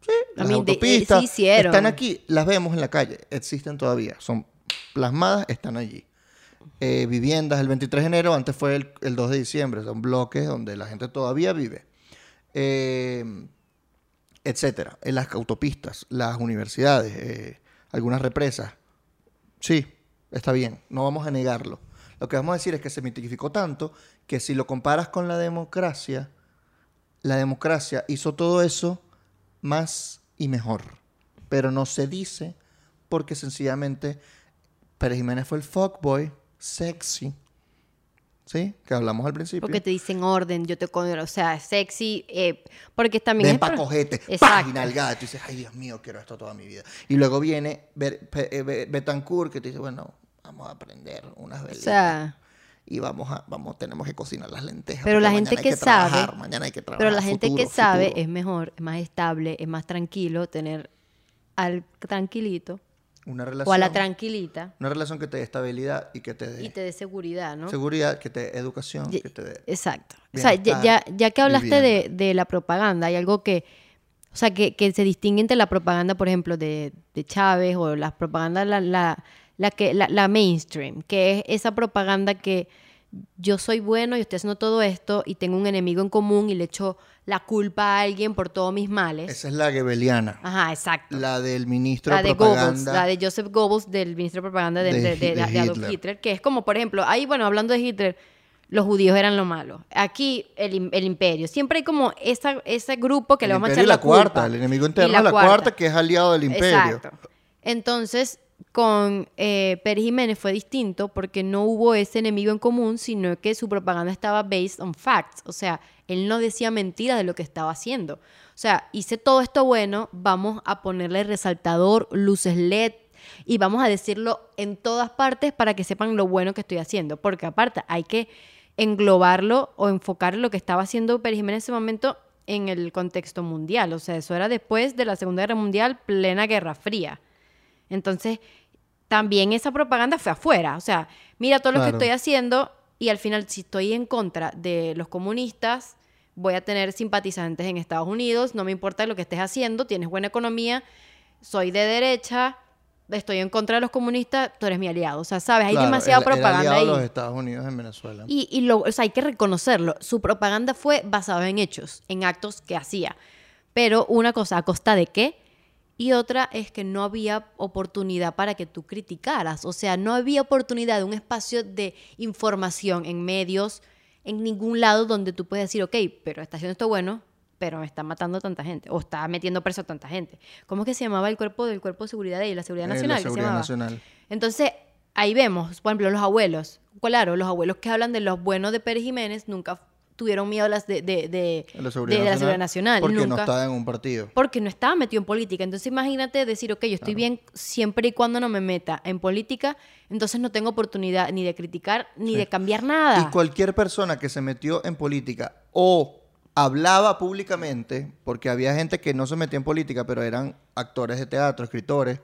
Sí, I las they- autopistas están aquí, las vemos en la calle, existen todavía, son plasmadas, están allí. Eh, viviendas el 23 de enero, antes fue el, el 2 de diciembre, son bloques donde la gente todavía vive. Eh, etcétera. En las autopistas, las universidades, eh, algunas represas. Sí, está bien, no vamos a negarlo. Lo que vamos a decir es que se mitificó tanto que si lo comparas con la democracia, la democracia hizo todo eso más y mejor. Pero no se dice porque sencillamente Pérez Jiménez fue el fuckboy sexy. ¿Sí? Que hablamos al principio. Porque te dicen orden, yo te conozco, o sea, sexy, eh, porque también Ven es pa' pro- cogete, página al gato. Y dices, ay Dios mío, quiero esto toda mi vida. Y luego viene eh, Be- Betancourt que te dice, bueno, vamos a aprender unas O velitas. sea, y vamos a, vamos, tenemos que cocinar las lentejas. Pero la gente que trabajar, sabe- Mañana hay que trabajar. pero la gente que sabe futuro. es mejor, es más estable, es más tranquilo tener al tranquilito una o a relación, la tranquilita una relación que te dé estabilidad y que te dé y te dé seguridad, ¿no? seguridad, que te dé educación, Ye- que te dé... Exacto. O sea, ya, ya, que hablaste de, de la propaganda, hay algo que, o sea, que, que se distingue entre la propaganda, por ejemplo, de, de Chávez o la propaganda, la, la, la, que, la, la mainstream, que es esa propaganda que yo soy bueno y estoy haciendo todo esto y tengo un enemigo en común y le echo la culpa a alguien por todos mis males. Esa es la gebeliana. Ajá, exacto. La del ministro La de de Goebbels, propaganda. la de Joseph Goebbels, del ministro de propaganda de, Adolf Hitler. Hitler. que es como, por ejemplo, ahí, bueno, hablando de Hitler, los judíos eran lo malo. Aquí, el, el imperio. Siempre hay como esa, ese grupo que el le vamos a echar la, la, culpa. cuarta, el enemigo Y interno la cuarta. que es aliado del imperio. Exacto. Entonces, con eh, Jiménez fue distinto porque no hubo ese enemigo en común, sino que su propaganda estaba based on facts. O sea, él no decía mentiras de lo que estaba haciendo. O sea, hice todo esto bueno, vamos a ponerle resaltador, luces LED y vamos a decirlo en todas partes para que sepan lo bueno que estoy haciendo. Porque aparte, hay que englobarlo o enfocar lo que estaba haciendo Pérez Jiménez en ese momento en el contexto mundial. O sea, eso era después de la Segunda Guerra Mundial, plena Guerra Fría. Entonces, también esa propaganda fue afuera. O sea, mira todo lo que estoy haciendo y al final, si estoy en contra de los comunistas, voy a tener simpatizantes en Estados Unidos, no me importa lo que estés haciendo, tienes buena economía, soy de derecha, estoy en contra de los comunistas, tú eres mi aliado. O sea, sabes, hay Claro, demasiada el- el propaganda aliado ahí. de los Estados Unidos en Venezuela. Y, y lo, o sea, hay que reconocerlo. Su propaganda fue basada en hechos, en actos que hacía. Pero una cosa, ¿a costa de qué? Y otra es que no había oportunidad para que tú criticaras. O sea, no había oportunidad de un espacio de información en medios, en ningún lado donde tú puedes decir, ok, pero está haciendo esto bueno, pero me está matando a tanta gente. O está metiendo preso a tanta gente. ¿Cómo es que se llamaba el cuerpo del cuerpo de seguridad de ahí? La seguridad Eh, la nacional. ¿qué se Seguridad? Nacional. Entonces, ahí vemos, por ejemplo, los abuelos. Claro, los abuelos que hablan de los buenos de Pérez Jiménez nunca tuvieron miedo las de, de, de- la de Seguridad la Nacional. seguridad nacional. Porque no estaba en un partido. porque no estaba metido en política. Entonces, imagínate decir, ok, yo estoy bien siempre y cuando no me meta en política, entonces no tengo oportunidad ni de criticar ni de cambiar nada. Y cualquier persona que se metió en política o hablaba públicamente, porque había gente que no se metía en política, pero eran actores de teatro, escritores,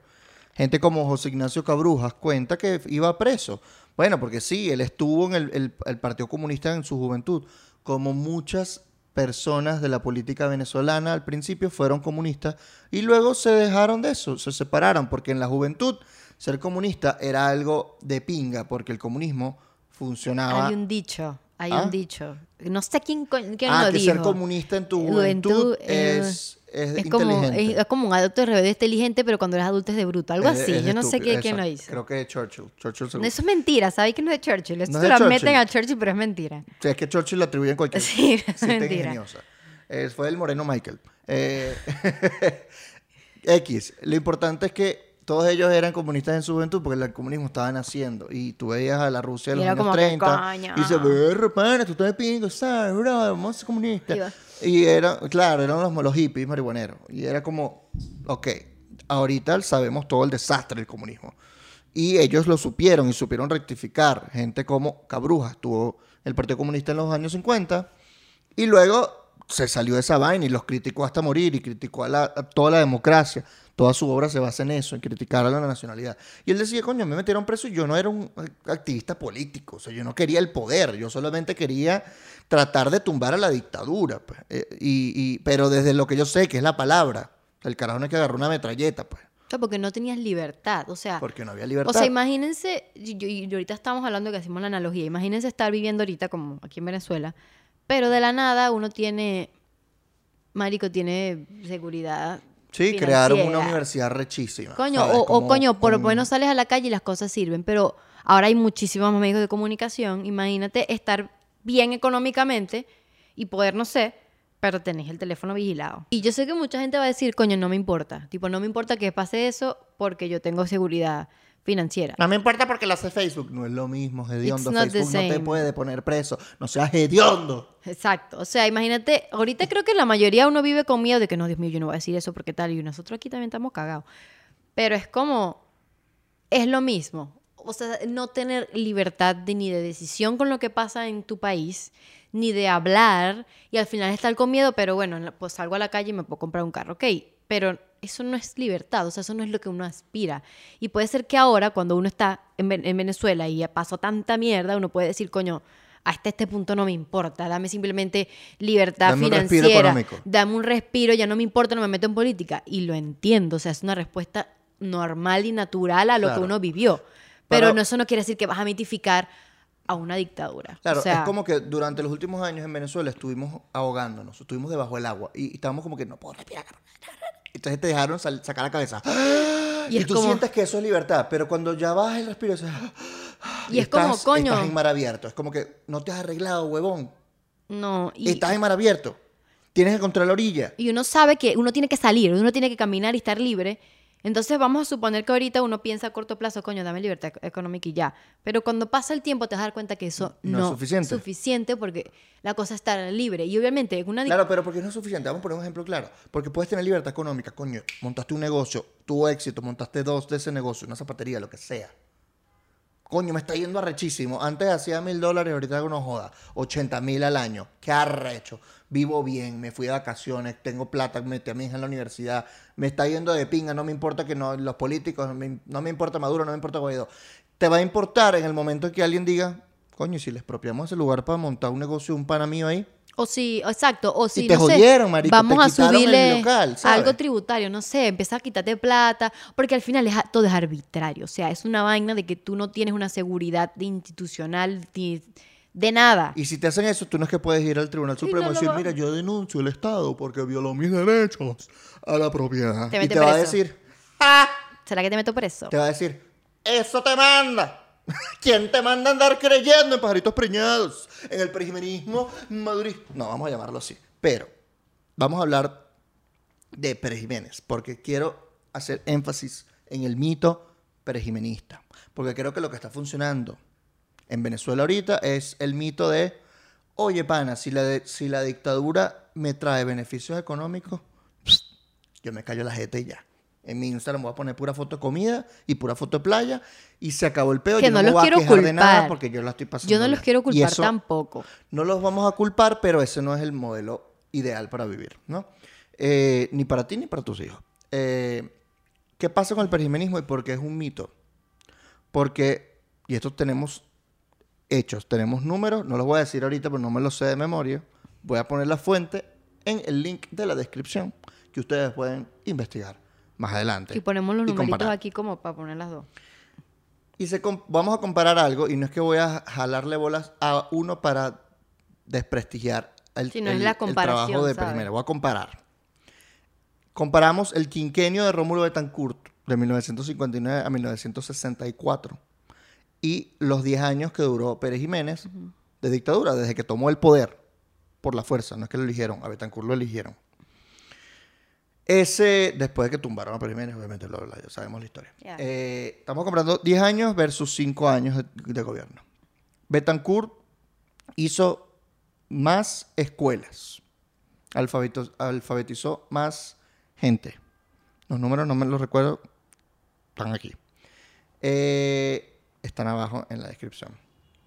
gente como José Ignacio Cabrujas cuenta que iba preso. Bueno, porque sí, él estuvo en el, el- el Partido Comunista en su juventud, como muchas personas de la política venezolana al principio fueron comunistas y luego se dejaron de eso, se separaron, porque en la juventud ser comunista era algo de pinga, porque el comunismo funcionaba Hay un dicho, hay ¿Ah? un dicho. No sé quién, quién ah, lo que dijo. ser comunista en tu Juventud, es, es, Es como, inteligente. es, es como un adulto rebelde inteligente, pero cuando eres adulto es de bruto. Algo así. Yo no sé qué, quién lo hizo. Creo que es Churchill. Churchill seguro. Eso es mentira, ¿sabéis que no es de Churchill? Eso No se de lo Churchill. meten a Churchill, pero es mentira. Sí, es que Churchill lo atribuyen cualquier Sí, es mentira. ingeniosa. Eh, fue el moreno Michael. Eh, X. Lo importante es que todos ellos eran comunistas en su juventud porque el comunismo estaba naciendo. Y tú veías a la Rusia de los años como que, 30 coño. y dice, "Berro, pana, tú estás pingo, ¿sabes? Bro, vamos a. Iba. Y era, claro, eran los, los hippies marihuaneros. Y era como, ok, ahorita sabemos todo el desastre del comunismo. Y ellos lo supieron y supieron rectificar. Gente como Cabrujas estuvo el Partido Comunista en los años 50 y luego se salió de esa vaina y los criticó hasta morir y criticó a, la- a toda la democracia. Toda su obra se basa en eso, en criticar a la nacionalidad. Y él decía, coño, me metieron preso y yo no era un activista político. O sea, yo no quería el poder. Yo solamente quería tratar de tumbar a la dictadura. pues. Eh, y, y- pero desde lo que yo sé, que es la palabra. El carajo no es que agarró una metralleta, pues. Porque no tenías libertad. O sea, Porque no había libertad. o sea imagínense, y, y ahorita estamos hablando que hacemos la analogía. Imagínense estar viviendo ahorita como aquí en Venezuela, pero de la nada uno tiene, Marico, tiene seguridad. sí, crearon una financiera. universidad rechísima. Coño, ¿sabes? o, o Como coño, por lo menos sales a la calle y las cosas sirven, pero ahora hay muchísimos medios de comunicación. Imagínate estar bien económicamente y poder, no sé, pero tenés el teléfono vigilado. Y yo sé que mucha gente va a decir, coño, no me importa. Tipo, no me importa que pase eso porque yo tengo seguridad financiera. No me importa porque lo hace Facebook. No es lo mismo, hediondo. It's Facebook no te puede poner preso. No seas hediondo. Exacto. O sea, imagínate, ahorita creo que la mayoría uno vive con miedo de que no, Dios mío, yo no voy a decir eso porque tal. Y nosotros aquí también estamos cagados. Pero es como, es lo mismo. O sea, no tener libertad de, ni de decisión con lo que pasa en tu país, ni de hablar, y al final estar con miedo, pero bueno, pues salgo a la calle y me puedo comprar un carro, ok. Pero eso no es libertad, o sea, eso no es lo que uno aspira. Y puede ser que ahora, cuando uno está en, Ven- en Venezuela y pasó tanta mierda, uno puede decir, coño, hasta este punto no me importa, dame simplemente libertad Dame un respiro financiera, económico. dame un respiro, ya no me importa, no me meto en política. Y lo entiendo, o sea, es una respuesta normal y natural a lo Claro. que uno vivió. Pero, Pero- no, eso no quiere decir que vas a mitificar a una dictadura. Claro, o sea, es como que durante los últimos años en Venezuela estuvimos ahogándonos, estuvimos debajo del agua y, y estábamos como que no puedo respirar. Entonces te dejaron sacar la cabeza. Y Y, es tú como- sientes que eso es libertad, pero cuando ya bajas el respiro, dices, Y es como, estás- coño. Estás en mar abierto. Es como que no te has arreglado, huevón. no, y, Estás en mar abierto. Tienes que controlar la orilla. y uno sabe que uno tiene que salir, uno tiene que caminar y estar libre. Entonces vamos a suponer que ahorita uno piensa a corto plazo, coño, dame libertad ec- económica y ya. Pero cuando pasa el tiempo te vas a dar cuenta que eso No no, es suficiente. suficiente porque la cosa está libre. Y obviamente en una Claro, pero porque no es suficiente. Vamos a poner un ejemplo claro. Porque puedes tener libertad económica, coño. Montaste un negocio, tuvo éxito, montaste dos de ese negocio, una zapatería, lo que sea. Coño, me está yendo arrechísimo. Antes hacía mil dólares, ahorita hago no joda. 80 mil al año. Qué arrecho. Vivo bien, me fui de vacaciones, tengo plata, metí a mi hija en la universidad. Me está yendo de pinga, no me importa que no, los políticos, no me, no me importa Maduro, no me importa Guaidó. Te va a importar en el momento en que alguien diga, coño, ¿y si les expropiamos ese lugar para montar un negocio, un pana mío ahí. O si, exacto, o si, te no sé, jodieron, marico, vamos te a subirle local, algo tributario, no sé, empezar a quitarte plata, porque al final es, todo es arbitrario, o sea, es una vaina de que tú no tienes una seguridad institucional ni de nada. Y si te hacen eso, tú no es que puedes ir al Tribunal Supremo no y decir, mira, yo denuncio el Estado porque violó mis derechos a la propiedad. Te y te va a decir, ¡Ah! ¿Será que te meto preso? te va a decir, ¡Eso te manda! ¿quién te manda a andar creyendo en pajaritos preñados? En el perijimenismo madurista. No, vamos a llamarlo así. Pero vamos a hablar de Pérez Jiménez, porque quiero hacer énfasis en el mito perejimenista. Porque creo que lo que está funcionando en Venezuela ahorita es el mito de, oye, pana, si la, de- si la dictadura me trae beneficios económicos, yo me callo la jeta y ya. En mi Instagram voy a poner pura foto de comida y pura foto de playa y se acabó el peo. Que yo no los voy a quiero quejar de nada culpar. porque yo la estoy pasando Yo no los quiero culpar eso tampoco. No los vamos a culpar, pero ese no es el modelo ideal para vivir, ¿no? Eh, ni para ti ni para tus hijos. Eh, ¿Qué pasa con el perijimenismo y por qué es un mito? Porque, y esto tenemos hechos, tenemos números, no los voy a decir ahorita, pero no me los sé de memoria. Voy a poner la fuente en el link de la descripción que ustedes pueden investigar más adelante. Y ponemos los y numeritos comparar. aquí como para poner las dos. Y se vamos a comparar algo, y no es que voy a jalarle bolas a uno para desprestigiar el, Sí, no es el- trabajo de ¿sabes? Perimera. Voy a comparar. Comparamos el quinquenio de Rómulo Betancourt de 1959 a 1964 y los 10 años que duró Pérez Jiménez de dictadura, desde que tomó el poder por la fuerza. No es que lo eligieron, a Betancourt lo eligieron. Ese, después de que tumbaron a Pérez Jiménez, obviamente lo, ya sabemos la historia. Eh, estamos comprando 10 años versus 5 años de, de gobierno. Betancourt hizo más escuelas, alfabetizó más gente. Los números no me los recuerdo, están aquí. Eh, están abajo en la descripción.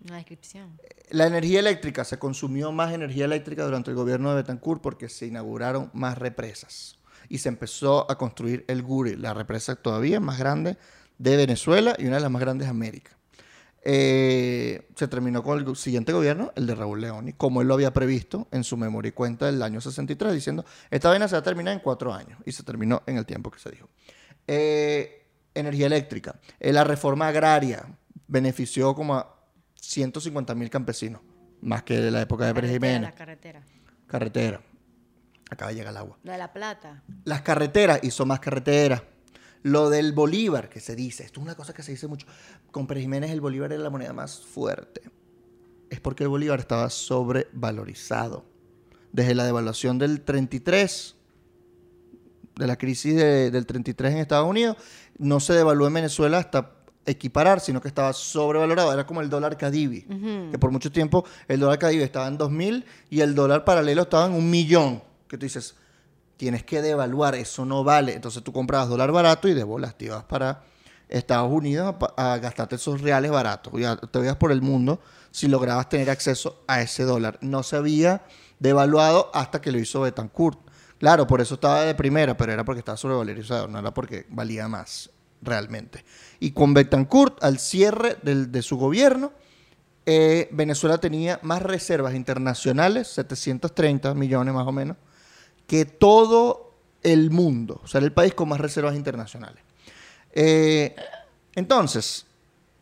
La descripción. La energía eléctrica, se consumió más energía eléctrica durante el gobierno de Betancourt porque se inauguraron más represas y se empezó a construir el Guri, la represa todavía más grande de Venezuela y una de las más grandes de América. Eh, se terminó con el gu- siguiente gobierno, el de Raúl Leoni, como él lo había previsto en su memoria y cuenta del año 63, diciendo, esta vaina se va a terminar en cuatro años, y se terminó en el tiempo que se dijo. Eh, energía eléctrica. Eh, la reforma agraria benefició como a 150 mil campesinos, más que de la época de Pérez Jiménez. La carretera. Carretera. Acaba de llegar el agua. La de la plata. Las carreteras, hizo más carreteras. Lo del Bolívar, que se dice, esto es una cosa que se dice mucho. Con Pérez Jiménez el Bolívar era la moneda más fuerte. Es porque el Bolívar estaba sobrevalorizado. Desde la devaluación del 33, de la crisis de- del 33 en Estados Unidos, no se devaluó en Venezuela hasta equiparar, sino que estaba sobrevalorado. Era como el dólar Cadivi, que por mucho tiempo el dólar Cadivi estaba en 2.000 y el dólar paralelo estaba en un millón. Que tú dices, tienes que devaluar, eso no vale. Entonces tú comprabas dólar barato y de bolas te ibas para Estados Unidos a, gastarte esos reales baratos. Ya te ibas por el mundo si lograbas tener acceso a ese dólar. No se había devaluado hasta que lo hizo Betancourt. Claro, por eso estaba de primera, pero era porque estaba sobrevalorizado, no era porque valía más realmente. Y con Betancourt, al cierre del- de su gobierno, eh, Venezuela tenía más reservas internacionales, 730 millones más o menos, que todo el mundo. O sea, era el país con más reservas internacionales. Eh, entonces,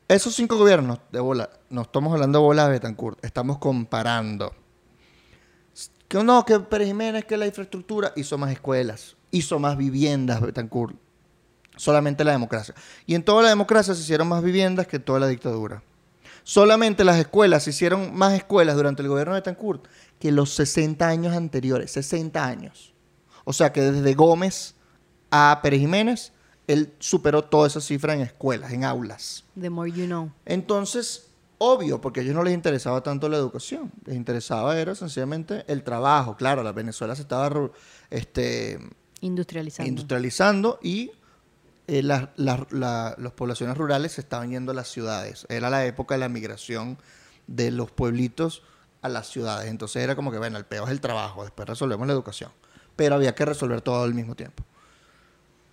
esos cinco gobiernos de bola, no estamos hablando de bola de Betancourt, estamos comparando. Que no, que Pérez Jiménez, que la infraestructura hizo más escuelas, hizo más viviendas Betancourt. Solamente la democracia. Y en toda la democracia se hicieron más viviendas que en toda la dictadura. Solamente las escuelas se hicieron más escuelas durante el gobierno de Betancourt que los 60 años anteriores. 60 años. O sea que desde Gómez a Pérez Jiménez, él superó toda esa cifra en escuelas, en aulas. The more you know. Entonces, obvio, porque a ellos no les interesaba tanto la educación, les interesaba era sencillamente el trabajo. Claro, la Venezuela se estaba este, Industrializando. industrializando y eh, las- las- la- las poblaciones rurales se estaban yendo a las ciudades. Era la época de la migración de los pueblitos a las ciudades. Entonces era como que, bueno, el peor es el trabajo, después resolvemos la educación. Pero había que resolver todo al mismo tiempo.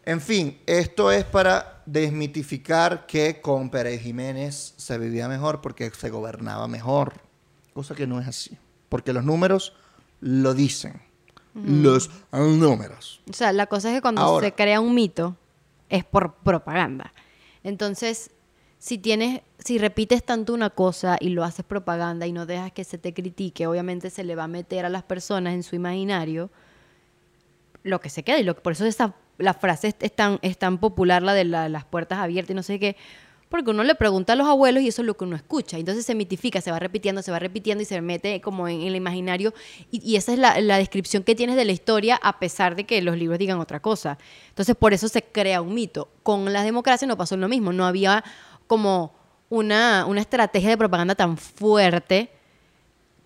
En fin, esto es para desmitificar que con Pérez Jiménez se vivía mejor porque se gobernaba mejor. Cosa que no es así. Porque los números lo dicen. Los números. O sea, la cosa es que cuando Ahora. se crea un mito es por propaganda. Entonces, si tienes, si repites tanto una cosa y lo haces propaganda y no dejas que se te critique, obviamente se le va a meter a las personas en su imaginario lo que se queda y lo por eso esa la frase es, tan es tan popular la de la- las puertas abiertas y no sé qué porque uno le pregunta a los abuelos y eso es lo que uno escucha. Entonces se mitifica, se va repitiendo, se va repitiendo y se mete como en, el imaginario. Y, esa es la, descripción que tienes de la historia a pesar de que los libros digan otra cosa. Entonces por eso se crea un mito. Con la democracia no pasó lo mismo. No había como una, una estrategia de propaganda tan fuerte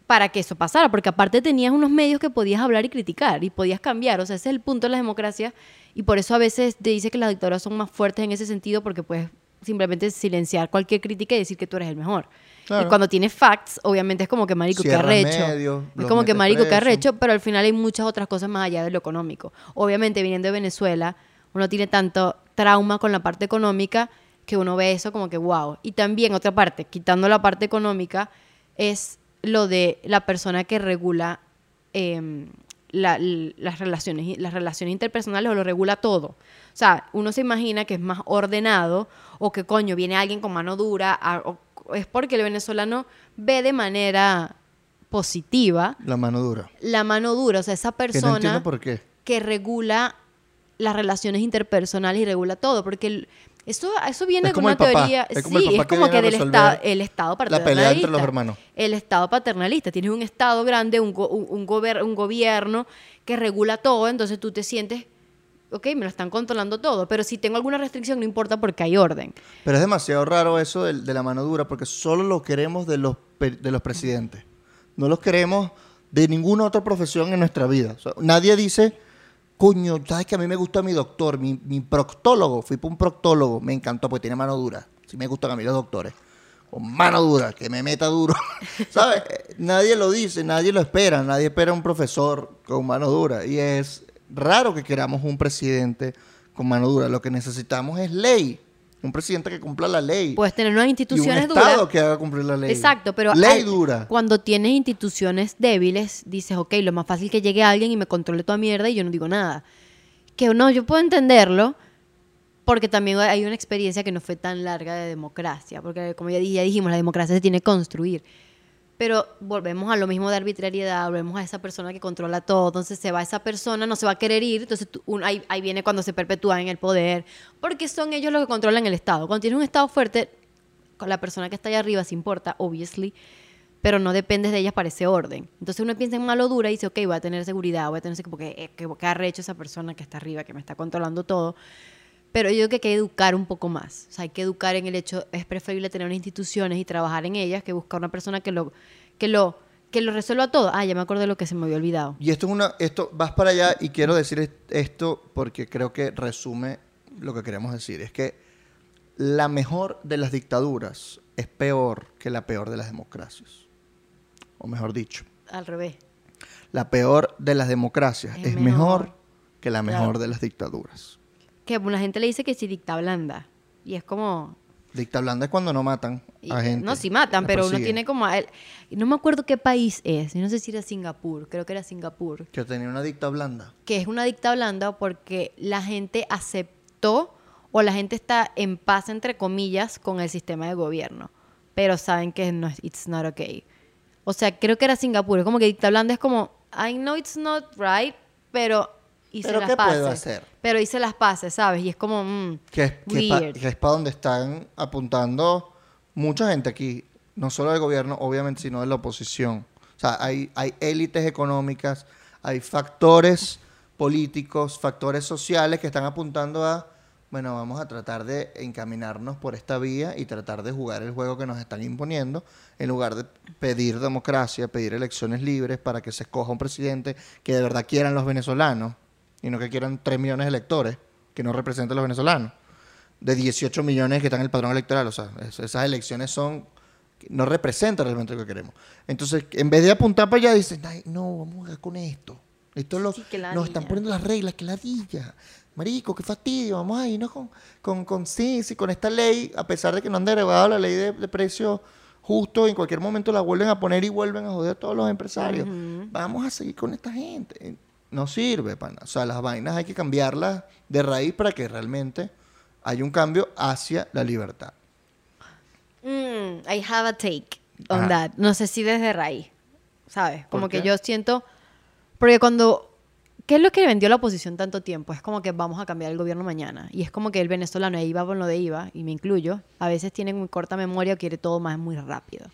para que eso pasara, porque aparte tenías unos medios que podías hablar y criticar y podías cambiar, o sea, ese es el punto de la democracia y por eso a veces te dice que las dictaduras son más fuertes en ese sentido porque puedes simplemente silenciar cualquier crítica y decir que tú eres el mejor. Claro. Y cuando tienes facts, obviamente es como que marico, que arrecho. es como que marico, que arrecho, pero al final hay muchas otras cosas más allá de lo económico. Obviamente viniendo de Venezuela, uno tiene tanto trauma con la parte económica que uno ve eso como que wow. Y también otra parte, quitando la parte económica, es lo de la persona que regula em, la- las, relaciones, las relaciones interpersonales o lo regula todo. O sea, uno se imagina que es más ordenado o que coño viene alguien con mano dura, a- o- es porque el venezolano ve de manera positiva La mano dura. la mano dura, o sea, esa Que no persona entiendo por qué. que regula las relaciones interpersonales y regula todo, porque el- eso, eso viene Es con como una teoría, es como el sí, papá es que como que a del estado, el estado la paternalista. pelea entre los hermanos. El estado paternalista, tienes un estado grande, un, go- un, un gober- un gobierno que regula todo, entonces tú te sientes, ok, me lo están controlando todo, pero si tengo alguna restricción no importa porque hay orden. Pero es demasiado raro eso de, la mano dura porque solo lo queremos de los, de los presidentes. No los queremos de ninguna otra profesión en nuestra vida. Nadie dice, coño, sabes que a mí me gusta mi doctor, mi, mi proctólogo. Fui por un proctólogo, me encantó porque tiene mano dura. Sí me gustan a mí los doctores. Con mano dura, que me meta duro. ¿Sabes? Eh, Nadie lo dice, nadie lo espera. Nadie espera un profesor con mano dura. Y es raro que queramos un presidente con mano dura. Lo que necesitamos es ley. Un presidente que cumpla la ley. Puedes tener unas y un instituciones Estado duras. que haga cumplir la ley. Exacto, pero Ley dura. cuando tienes instituciones débiles, dices, ok, lo más fácil que llegue alguien y me controle toda mierda y yo no digo nada. Que no, yo puedo entenderlo, porque también hay una experiencia que no fue tan larga de democracia, porque como ya, di- ya dijimos, la democracia se tiene que construir. Pero volvemos a lo mismo de arbitrariedad, volvemos a esa persona que controla todo, entonces se va esa persona, no se va a querer ir, entonces un- ahí, ahí viene cuando se perpetúa en el poder, porque son ellos los que controlan el Estado. Cuando tienes un Estado fuerte, con la persona que está allá arriba se importa, obviously, pero no dependes de ellas para ese orden. Entonces uno piensa en malo dura y dice, ok, voy a tener seguridad, voy a tener porque eh, que, que arrecho esa persona que está arriba, que me está controlando todo. Pero yo creo que hay que educar un poco más. O sea, hay que educar en el hecho, es preferible tener unas instituciones y trabajar en ellas que buscar una persona que lo, que lo, que lo resuelva todo. Ah, ya me acordé de lo que se me había olvidado. Y esto es una, esto, vas para allá y quiero decir est- esto porque creo que resume lo que queremos decir. Es que la mejor de las dictaduras es peor que la peor de las democracias. O mejor dicho, Al revés. la peor de las democracias Es es, mejor. mejor. que la mejor Claro. de las dictaduras. Que la gente le dice que si dicta blanda. Y es como, Dicta blanda es cuando no matan Y- a gente. No, sí matan, pero uno persiguen. tiene como... no me acuerdo qué país es, yo no sé si era Singapur, creo que era Singapur, Que tenía una dicta blanda. que es una dicta blanda porque la gente aceptó o la gente está en paz, entre comillas, con el sistema de gobierno, pero saben que no es, it's not okay. O sea, creo que era Singapur, es como que está hablando, es como, I know it's not right, pero hice ¿Pero las qué puedo hacer? Pero hice las paces, ¿sabes? Y es como, mm, Que es, que pa- weird. que es para donde están apuntando mucha gente aquí, no solo del gobierno, obviamente, sino de la oposición. O sea, hay, hay élites económicas, hay factores políticos, factores sociales que están apuntando a, bueno, vamos a tratar de encaminarnos por esta vía y tratar de jugar el juego que nos están imponiendo, en lugar de pedir democracia, pedir elecciones libres para que se escoja un presidente que de verdad quieran los venezolanos y no que quieran 3 millones de electores que no representen a los venezolanos de 18 millones que están en el padrón electoral. O sea, es- esas elecciones son no representan realmente lo que queremos. Entonces, en vez de apuntar para allá, dicen, "Ay, no, vamos a jugar con esto. Esto es lo, Sí, nos están poniendo las reglas, que ladilla. Marico, qué fastidio, vamos a irnos con, con, con sí, sí, con esta ley, a pesar de que no han derogado la ley de, de precio justo, en cualquier momento la vuelven a poner y vuelven a joder a todos los empresarios. Vamos a seguir con esta gente. No sirve, pana. O sea, las vainas hay que cambiarlas de raíz para que realmente haya un cambio hacia la libertad. Mm, I have a take on Ajá. that. No sé si desde raíz, ¿sabes? Como ¿Por que qué? yo siento... Porque cuando... ¿Qué es lo que vendió la oposición tanto tiempo? Es como que vamos a cambiar el gobierno mañana. Y es como que el venezolano ahí va con lo de IVA, y me incluyo, a veces tiene muy corta memoria o quiere todo más muy rápido.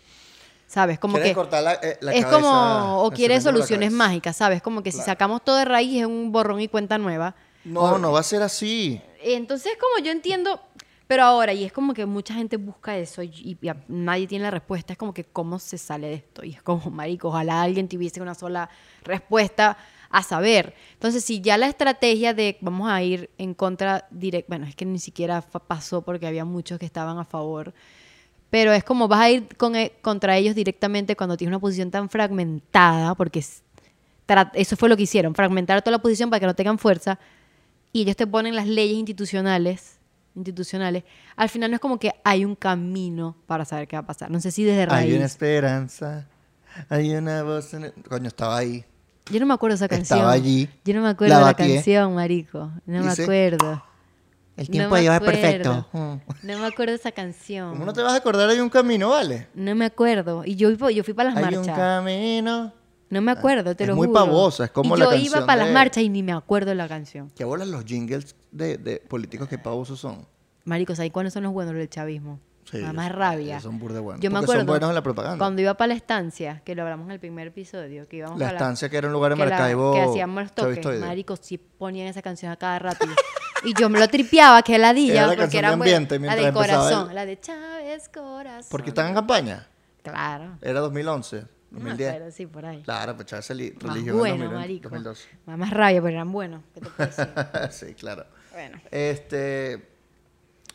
¿Sabes? Como que... cortar la, eh, la es cabeza, como... O quiere soluciones mágicas, ¿sabes? Como que si sacamos todo de raíz es un borrón y cuenta nueva. No, no va a ser así. Entonces, como yo entiendo, pero ahora, y es como que mucha gente busca eso y, y a- nadie tiene la respuesta, es como que cómo se sale de esto. Y es como, marico, ojalá alguien tuviese una sola respuesta a saber. Entonces, si ya la estrategia de vamos a ir en contra directa, bueno, es que ni siquiera pasó porque había muchos que estaban a favor. Pero es como vas a ir con e- contra ellos directamente cuando tienes una posición tan fragmentada, porque es- eso fue lo que hicieron, fragmentar toda la posición para que no tengan fuerza y ellos te ponen las leyes institucionales, institucionales, al final no es como que hay un camino para saber qué va a pasar. No sé si desde raíz. Hay una esperanza, hay una voz en el... Coño, estaba ahí. Yo no me acuerdo esa canción. Estaba allí. Yo no me acuerdo La de la canción, marico. No me acuerdo. El No tiempo me de Dios es acuerdo. perfecto. No me acuerdo de esa canción. ¿Cómo no te vas a acordar? Hay un camino, ¿vale? No me acuerdo. Y yo, iba- yo fui para las Hay un marchas. camino. No me acuerdo, te Es lo muy juro. pavosa, es como y la yo iba canción para las de- marchas y ni me acuerdo de la canción. ¿Qué bolas los jingles de, de políticos que pavosos son? Maricos, ¿sabes cuáles son los buenos del chavismo? Sí, Nada más rabia. son burda buenos, Yo me porque son acuerdo. buenos en la propaganda. Cuando iba para la estancia, que lo hablamos en el primer episodio, que íbamos La para estancia que era un lugar en la- Maracaibo. Que hacíamos los toques. Maricos, sí ponían esa canción a cada rato. Y, yo me lo tripeaba, que ladilla. Era la porque era de ambiente La mientras de empezaba corazón. el- La de Chávez Corazón. Porque están en campaña. Claro. Era 2011, No me 2010. acuerdo, sí, por ahí. Claro, pues Chávez en bueno, 2020, marico. 2012. Más, más rabia, pero eran buenos. Sí, claro. Bueno. Este,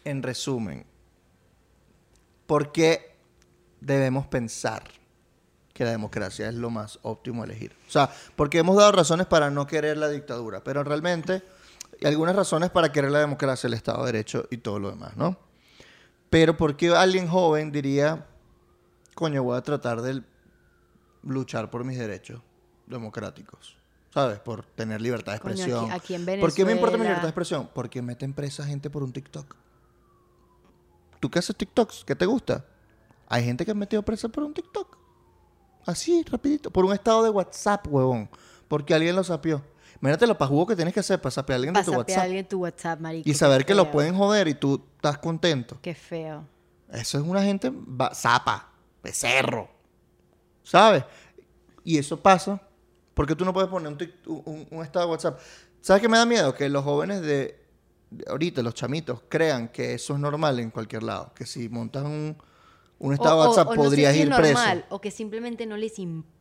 en resumen, ¿por qué debemos pensar que la democracia es lo más óptimo a elegir? O sea, porque hemos dado razones para no querer la dictadura, pero realmente algunas razones para querer la democracia, el Estado de Derecho y todo lo demás, ¿no? Pero ¿por qué alguien joven diría, coño, voy a tratar de luchar por mis derechos democráticos? ¿Sabes? Por tener libertad de Coño, aquí- expresión. aquí en ¿Por qué me importa mi libertad de expresión? Porque meten presa gente por un TikTok. ¿Tú qué haces TikToks? ¿Qué te gusta? Hay gente que ha metido presa por un TikTok. Así, rapidito. Por un estado de WhatsApp, huevón. Porque alguien lo sapió. Imagínate lo pajugo que tienes que hacer para sapear a alguien de tu Pasape a WhatsApp. alguien tu WhatsApp, marico. Y saber que lo pueden joder y tú estás contento. Qué feo. Eso es una gente zapa, becerro. ¿Sabes? Y eso pasa porque tú no puedes poner un, tic- un- un estado de WhatsApp. ¿Sabes qué me da miedo? Que los jóvenes de, ahorita, los chamitos, crean que eso es normal en cualquier lado. Que si montas un, un estado O- de o- WhatsApp o no sé podrías si es ir preso. normal, O que simplemente no les importa.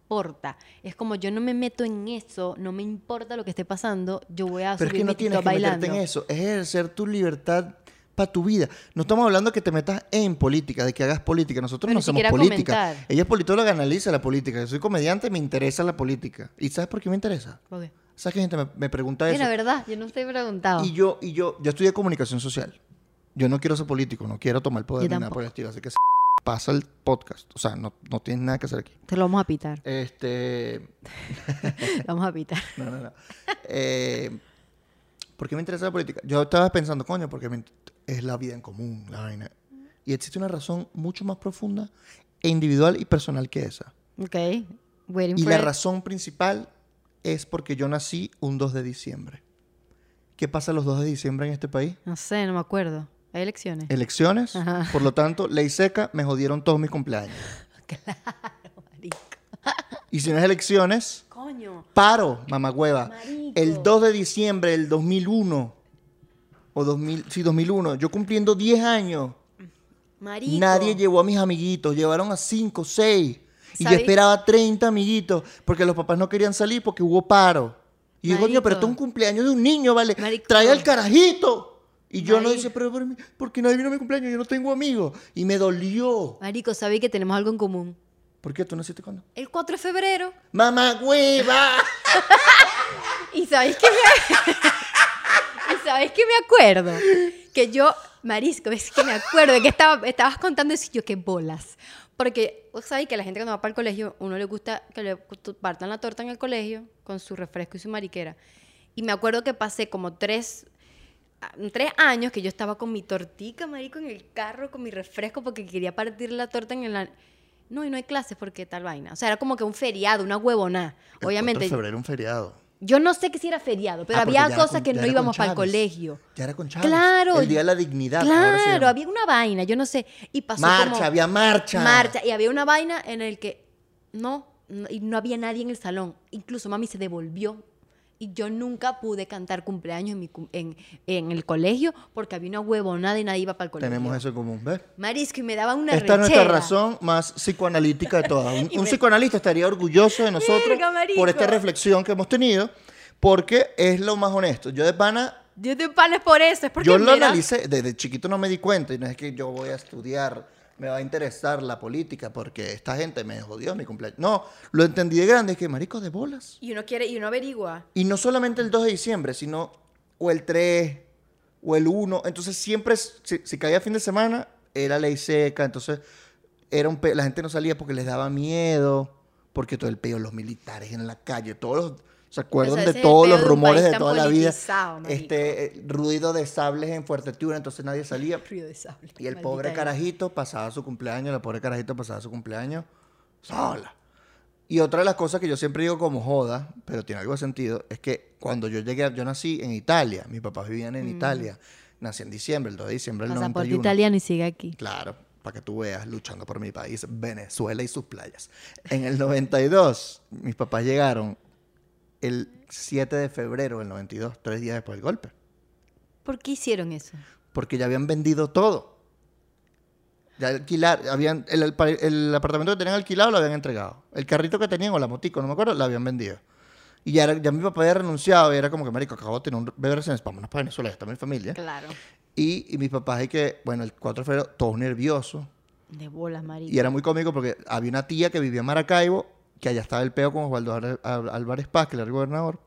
Es como yo no me meto en eso, no me importa lo que esté pasando, yo voy a Pero es que no mi tienes que meterte bailando. en eso. Es ejercer tu libertad para tu vida. No estamos hablando que te metas en política, de que hagas política. Nosotros Pero no siquiera política. comentar. Ella es politóloga, analiza la política. Yo soy comediante, me interesa la política. ¿Y sabes por qué me interesa? ¿Por qué? ¿Sabes que gente me, me pregunta Es eso? la verdad, yo no estoy preguntado. Y yo, y yo, yo estudié comunicación social. Yo no quiero ser político, no quiero tomar el poder Yo ni nada por el estilo. Así que se pasa el podcast. O sea, no, no tienes nada que hacer aquí. Te lo vamos a pitar. Este. Vamos a pitar. No, no, no. Eh, ¿Por qué me interesa la política? Yo estaba pensando, coño, porque me es la vida en común, la vaina. Y existe una razón mucho más profunda e individual y personal que esa. Ok. Waiting Y for la it. razón principal es porque yo nací un 2 de diciembre. ¿Qué pasa los 2 de diciembre en este país? No sé, no me acuerdo. Hay elecciones. Elecciones. Ajá. Por lo tanto, ley seca, me jodieron todos mis cumpleaños. Marico. Y si no es elecciones, Coño. paro, mamagüeva. Marico. El 2 de diciembre del 2001, o 2000, sí, 2001, yo cumpliendo 10 años, Marico. nadie llevó a mis amiguitos, llevaron a 5, 6. Y yo esperaba 30 amiguitos, porque los papás no querían salir porque hubo paro. Y yo, coño, pero esto es un cumpleaños de un niño, ¿vale? Marico. Trae al carajito. Y yo no decía, pero ¿por, mí? ¿por qué nadie vino a mi cumpleaños? Yo no tengo amigos. Y me dolió. Marico, sabéis que tenemos algo en común. ¿Por qué tú naciste cuándo? El 4 de febrero. ¡Mamá hueva! ¿Y sabéis que me... ¿Y sabéis que me acuerdo? Que yo, Marisco, es que me acuerdo de que estaba, estabas contando eso y yo, qué bolas. Porque, sabéis que la gente cuando va para el colegio, uno le gusta que le partan la torta en el colegio con su refresco y su mariquera. Y me acuerdo que pasé como tres, tres años que yo estaba con mi tortica, marico, en el carro, con mi refresco, porque quería partir la torta en el... No, y no hay clases porque tal vaina. O sea, era como que un feriado, una huevona. El Obviamente, 4 de febrero, un feriado. yo no sé que si era feriado, pero Ah, había cosas con- que no íbamos para el colegio. Ya era con Chávez. Claro. El Día de la Dignidad. Claro, había una vaina, yo no sé. Y pasó Marcha, como- había marcha. Marcha. Y había una vaina en el que no, no- y no había nadie en el salón. Incluso mami se devolvió. Y yo nunca pude cantar cumpleaños en, mi cum- en, en el colegio porque había una huevonada y nadie iba para el colegio. Tenemos eso en común, ¿ves? Marisco, y me daba una Esta es nuestra razón más psicoanalítica de todas. Un, Y un me- psicoanalista estaría orgulloso de nosotros Verga, por esta reflexión que hemos tenido, porque es lo más honesto. Yo de pana, Yo te panes por eso, es porque yo lo analicé, desde chiquito no me di cuenta, y no es que yo voy a estudiar, me va a interesar la política, porque esta gente me jodió mi cumpleaños. No, lo entendí de grande, es que marico de bolas. Y uno quiere, y uno averigua. Y no solamente el 2 de diciembre, sino o el 3 o el 1. Entonces siempre, si, si caía fin de semana, era ley seca. Entonces era un pe- la gente no salía porque les daba miedo, porque todo el peo, los militares en la calle, todos los... ¿Se acuerdan de todos los rumores de toda la vida? marico. Este eh, ruido de sables en Fuerteventura, entonces nadie salía. Frío de sable. Y el pobre carajito pasaba su cumpleaños, la pobre carajito pasaba su cumpleaños sola. Y otra de las cosas que yo siempre digo como joda, pero tiene algo de sentido, es que cuando yo llegué, yo nací en Italia, mis papás vivían en Italia, nací en diciembre, el 2 de diciembre del Pasaporte 91. italiano y sigue aquí. Claro, para que tú veas, luchando por mi país, Venezuela y sus playas. En el 92, mis papás llegaron el 7 de febrero del 92, tres días después del golpe ¿Por qué hicieron eso? porque ya habían vendido todo. Ya alquilar, habían, el, el el apartamento que tenían alquilado lo habían entregado. El carrito que tenían o la motico, no me acuerdo, la habían vendido. Y ya, era- ya mi papá había renunciado y era como que, marico, acabo de tener un bebé recién, vámonos para Venezuela, ya está mi familia. Claro. Y, y mis papás, y que, bueno, el 4 de febrero, todos nerviosos. De bolas, marico. Y era muy cómico porque había una tía que vivía en Maracaibo, que allá estaba el peo con Osvaldo Al- Al- Álvarez Paz, que era el gobernador.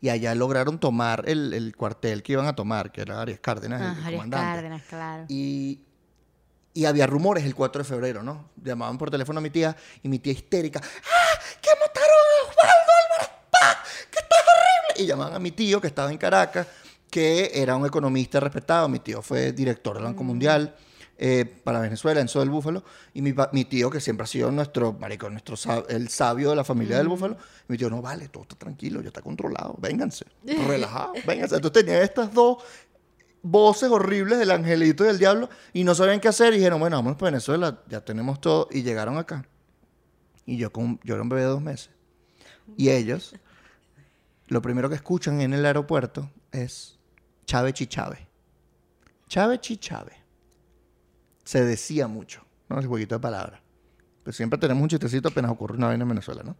Y allá lograron tomar el, el cuartel que iban a tomar, que era Arias Cárdenas, Ah, el, Arias comandante. Cárdenas, claro. Y, y había rumores el 4 de febrero, ¿no? Llamaban por teléfono a mi tía y mi tía histérica. ¡Ah! ¡Que mataron a Osvaldo Álvarez Paz! ¡Que esto es horrible! Y llamaban a mi tío que estaba en Caracas, que era un economista respetado. Mi tío fue director del Banco Mundial eh, para Venezuela, en Sol del Búfalo. Y mi, tío, que siempre ha sido nuestro, marico, nuestro el sabio de la familia del Búfalo. Mi tío, no vale, todo está tranquilo, ya está controlado. Vénganse, relajados, vénganse. Entonces tenía estas dos voces horribles del angelito y del diablo y no sabían qué hacer y dijeron, bueno, vámonos para Venezuela, ya tenemos todo y llegaron acá. Y yo, con, yo era un bebé de dos meses. Y ellos, lo primero que escuchan en el aeropuerto es Chave Chichave. Chave Chichave. Se decía mucho, ¿no? El jueguito de palabras. Pues siempre tenemos un chistecito apenas ocurre una vaina en Venezuela, ¿no?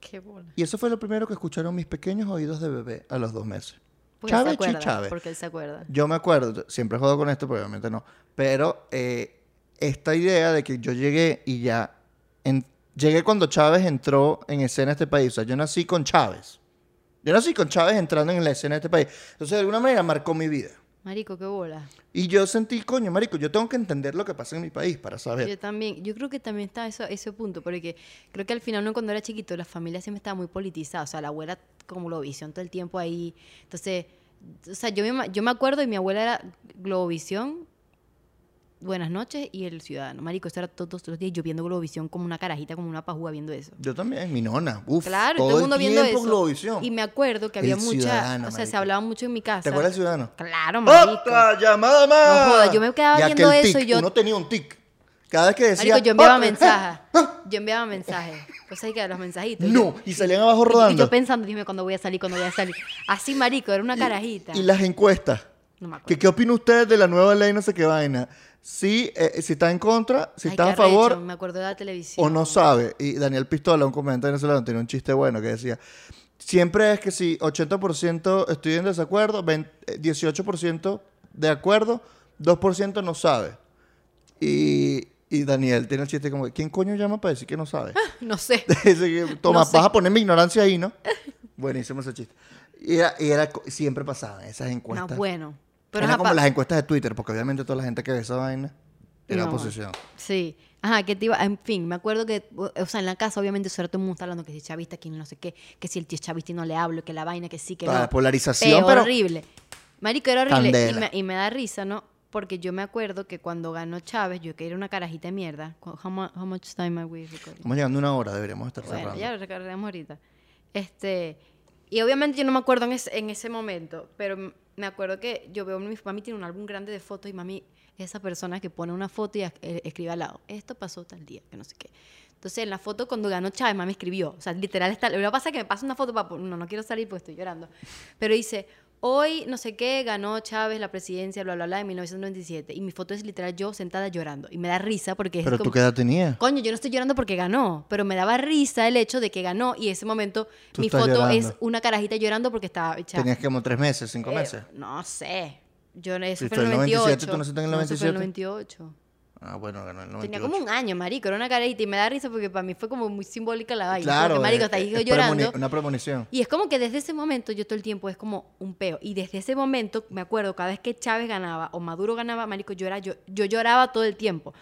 Qué bola. Y eso fue lo primero que escucharon mis pequeños oídos de bebé a los dos meses. Porque él se acuerda, Chichave. Porque él se acuerda. Yo me acuerdo, siempre juego con esto, pero obviamente no. Pero eh, esta idea de que yo llegué y ya. en- llegué cuando Chávez entró en escena este país. O sea, yo nací con Chávez. Yo nací con Chávez entrando en la escena de este país. Entonces, de alguna manera marcó mi vida. Marico, qué bola. Y yo sentí, coño, marico, yo tengo que entender lo que pasa en mi país para saber. Yo también, yo creo que también está eso, ese punto, porque creo que al final uno cuando era chiquito la familia siempre estaba muy politizada, o sea, la abuela como Globovisión todo el tiempo ahí, entonces, o sea, yo me, yo me acuerdo y mi abuela era Globovisión, Buenas noches y El Ciudadano, marico, era todos los días yo viendo Globovisión como una carajita, como una pajúa viendo eso. Yo también, mi nona. Uf, Claro, todo, todo el mundo viendo eso. Globovisión. Y me acuerdo que El había mucha, Ciudadano, o sea, marico. se hablaba mucho en mi casa. ¿Te acuerdas del ciudadano? Claro, marico. ¡Otra llamada más! No joda, yo me quedaba Y viendo aquel eso y tic, yo- Uno tenía un tic. Cada vez que decía... Marico, yo enviaba mensajes. Yo enviaba mensajes. Pues ahí que los mensajitos. No, Yo- y salían abajo y- rodando. Y yo pensando, dime cuándo voy a salir, cuándo voy a salir. Así, marico, era una carajita. Y las encuestas. No me acuerdo. ¿Qué, ¿Qué opina usted de la nueva ley no sé qué vaina? Si, eh, si está en contra, si Ay, está a favor Me acuerdo de la televisión. o no sabe. Y Daniel Pistola, un comentario venezolano, tiene un chiste bueno que decía, siempre es que si 80% estoy en desacuerdo, 20 eh, 18% de acuerdo, 2% no sabe. Y, y Daniel tiene el chiste como, ¿quién coño llama para decir que no sabe? No sé. Toma, No sé. vas a poner mi ignorancia ahí, ¿no? Buenísimo ese chiste. Y era, y era siempre pasaban esas No, encuestas. bueno. Pero era como las encuestas de Twitter, porque obviamente toda la gente que ve esa vaina era No. oposición. Sí. Ajá, que te iba. En fin, me acuerdo que. O sea, en la casa, obviamente, eso era todo el mundo está hablando que si es chavista, que no sé qué. Que si el chavista y no le hablo, que la vaina, que sí, que no. la polarización, Pero horrible. Marico, era horrible. Y me, y me da risa, ¿no? Porque yo me acuerdo que cuando ganó Chávez, yo que era una carajita de mierda. How, mu- how much time are we recording? Estamos llegando a una hora, deberíamos estar Bueno, cerrando. ya lo recargaremos ahorita. Este, y obviamente yo no me acuerdo en ese, en ese momento, pero me acuerdo que yo veo, mi mami tiene un álbum grande de fotos y mami es esa persona que pone una foto y eh, escribe al lado, esto pasó tal día, que no sé qué. Entonces en la foto cuando ganó Chávez, mami escribió, o sea, literal está, lo que pasa es que me pasa una foto para, no, no quiero salir porque estoy llorando, pero dice, hoy no sé qué, ganó Chávez la presidencia, bla, bla, bla, en 1997, y mi foto es literal yo sentada llorando, y me da risa porque es Pero como- tú qué edad tenías. Coño, yo no estoy llorando porque ganó, pero me daba risa el hecho de que ganó y ese momento Tú mi foto es una carajita llorando porque estaba hecha. Tenías como tres meses, cinco eh, meses. No sé. Yo eso fue en el fue el 98. 97, ¿tú naciste en el No, eso fue en el 97? 98. Ah, bueno, ganó el 98. Tenía como un año, marico, era una carajita y me da risa porque para mí fue como muy simbólica la vaina. Claro, Porque, marico, eh, está ahí es llorando. premoni- una premonición. Y es como que desde ese momento yo todo el tiempo es como un peo. Y desde ese momento, me acuerdo, cada vez que Chávez ganaba o Maduro ganaba, marico, yo, era, yo, yo lloraba todo el tiempo.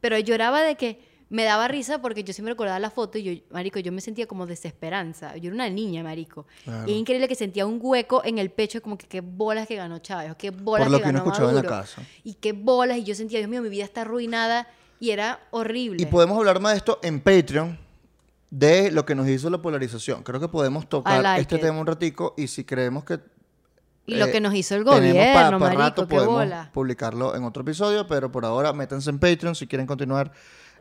Pero lloraba de que me daba risa porque yo siempre recordaba la foto y yo, marico, yo me sentía como desesperanza. Yo era una niña, marico. Claro. Y es increíble que sentía un hueco en el pecho, como que qué bolas que ganó Chávez, o qué bolas Por lo que que uno ganó escuchaba en la casa. Y qué bolas, y yo sentía, Dios mío, mi vida está arruinada y era horrible. Y podemos hablar más de esto en Patreon, de lo que nos hizo la polarización. Creo que podemos tocar like este it. tema un ratico y si creemos que Y lo eh, que nos hizo el gobierno, pa marico, rato, qué podemos bola. publicarlo en otro episodio, pero por ahora métanse en Patreon si quieren continuar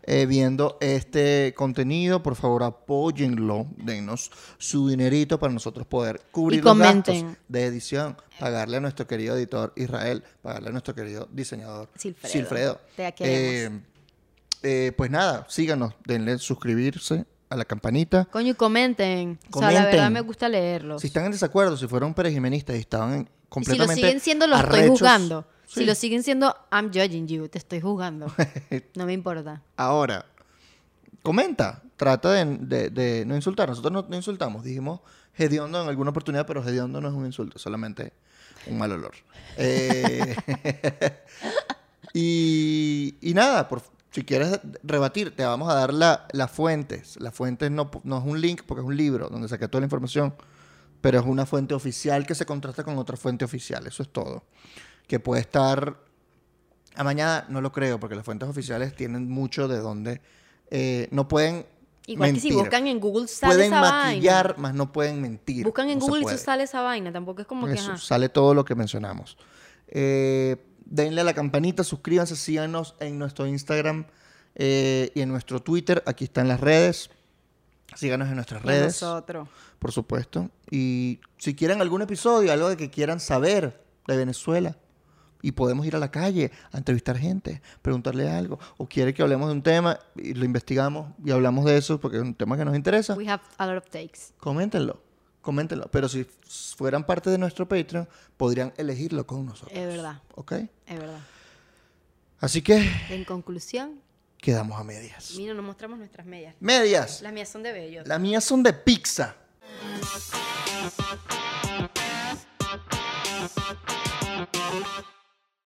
eh, viendo este contenido. Por favor, apóyenlo, denos su dinerito para nosotros poder cubrir Y los gastos de edición, pagarle a nuestro querido editor Israel, pagarle a nuestro querido diseñador Silfredo. Silfredo. Te queremos. Eh, eh, pues nada, síganos, denle suscribirse a la campanita. Coño, y comenten. O sea, la verdad me gusta leerlos. Si están en desacuerdo, si fueron perejimenistas y estaban en- Y si lo completamente siguen siendo, los estoy arrechos, Si lo siguen siendo, I'm judging you. Te estoy juzgando. No me importa. Ahora, comenta, trata de, de- de no insultar. Nosotros no, no insultamos, dijimos hediondo en alguna oportunidad, pero hediondo no es un insulto, solamente un mal olor. Eh, y, y nada, por, si quieres rebatir, te vamos a dar la- las fuentes. Las fuentes no, no es un link porque es un libro donde saqué toda la información, pero es una fuente oficial que se contrasta con otra fuente oficial. Eso es todo. Que puede estar a mañana no lo creo, porque las fuentes oficiales tienen mucho de donde eh, no pueden Igual que si buscan en Google sale Pueden esa maquillar, vaina. más no pueden mentir. Buscan en No Google y sale esa vaina. Tampoco es como que... Ajá. sale todo lo que mencionamos. Eh, denle a la campanita, suscríbanse, síganos en nuestro Instagram eh, y en nuestro Twitter. Aquí están las redes. Síganos en nuestras Y redes, nosotros. por supuesto. Y si quieren algún episodio, algo de que quieran saber de Venezuela, y podemos ir a la calle a entrevistar gente, preguntarle algo, o quiere que hablemos de un tema y lo investigamos y hablamos de eso porque es un tema que nos interesa, We have a lot of takes. coméntenlo, coméntenlo. Pero si fueran parte de nuestro Patreon, podrían elegirlo con nosotros. Es verdad. ¿Ok? Es verdad. Así que En conclusión, quedamos a medias. mira, nos mostramos nuestras medias. Medias. Las mías son de bellos. Las mías son de pizza.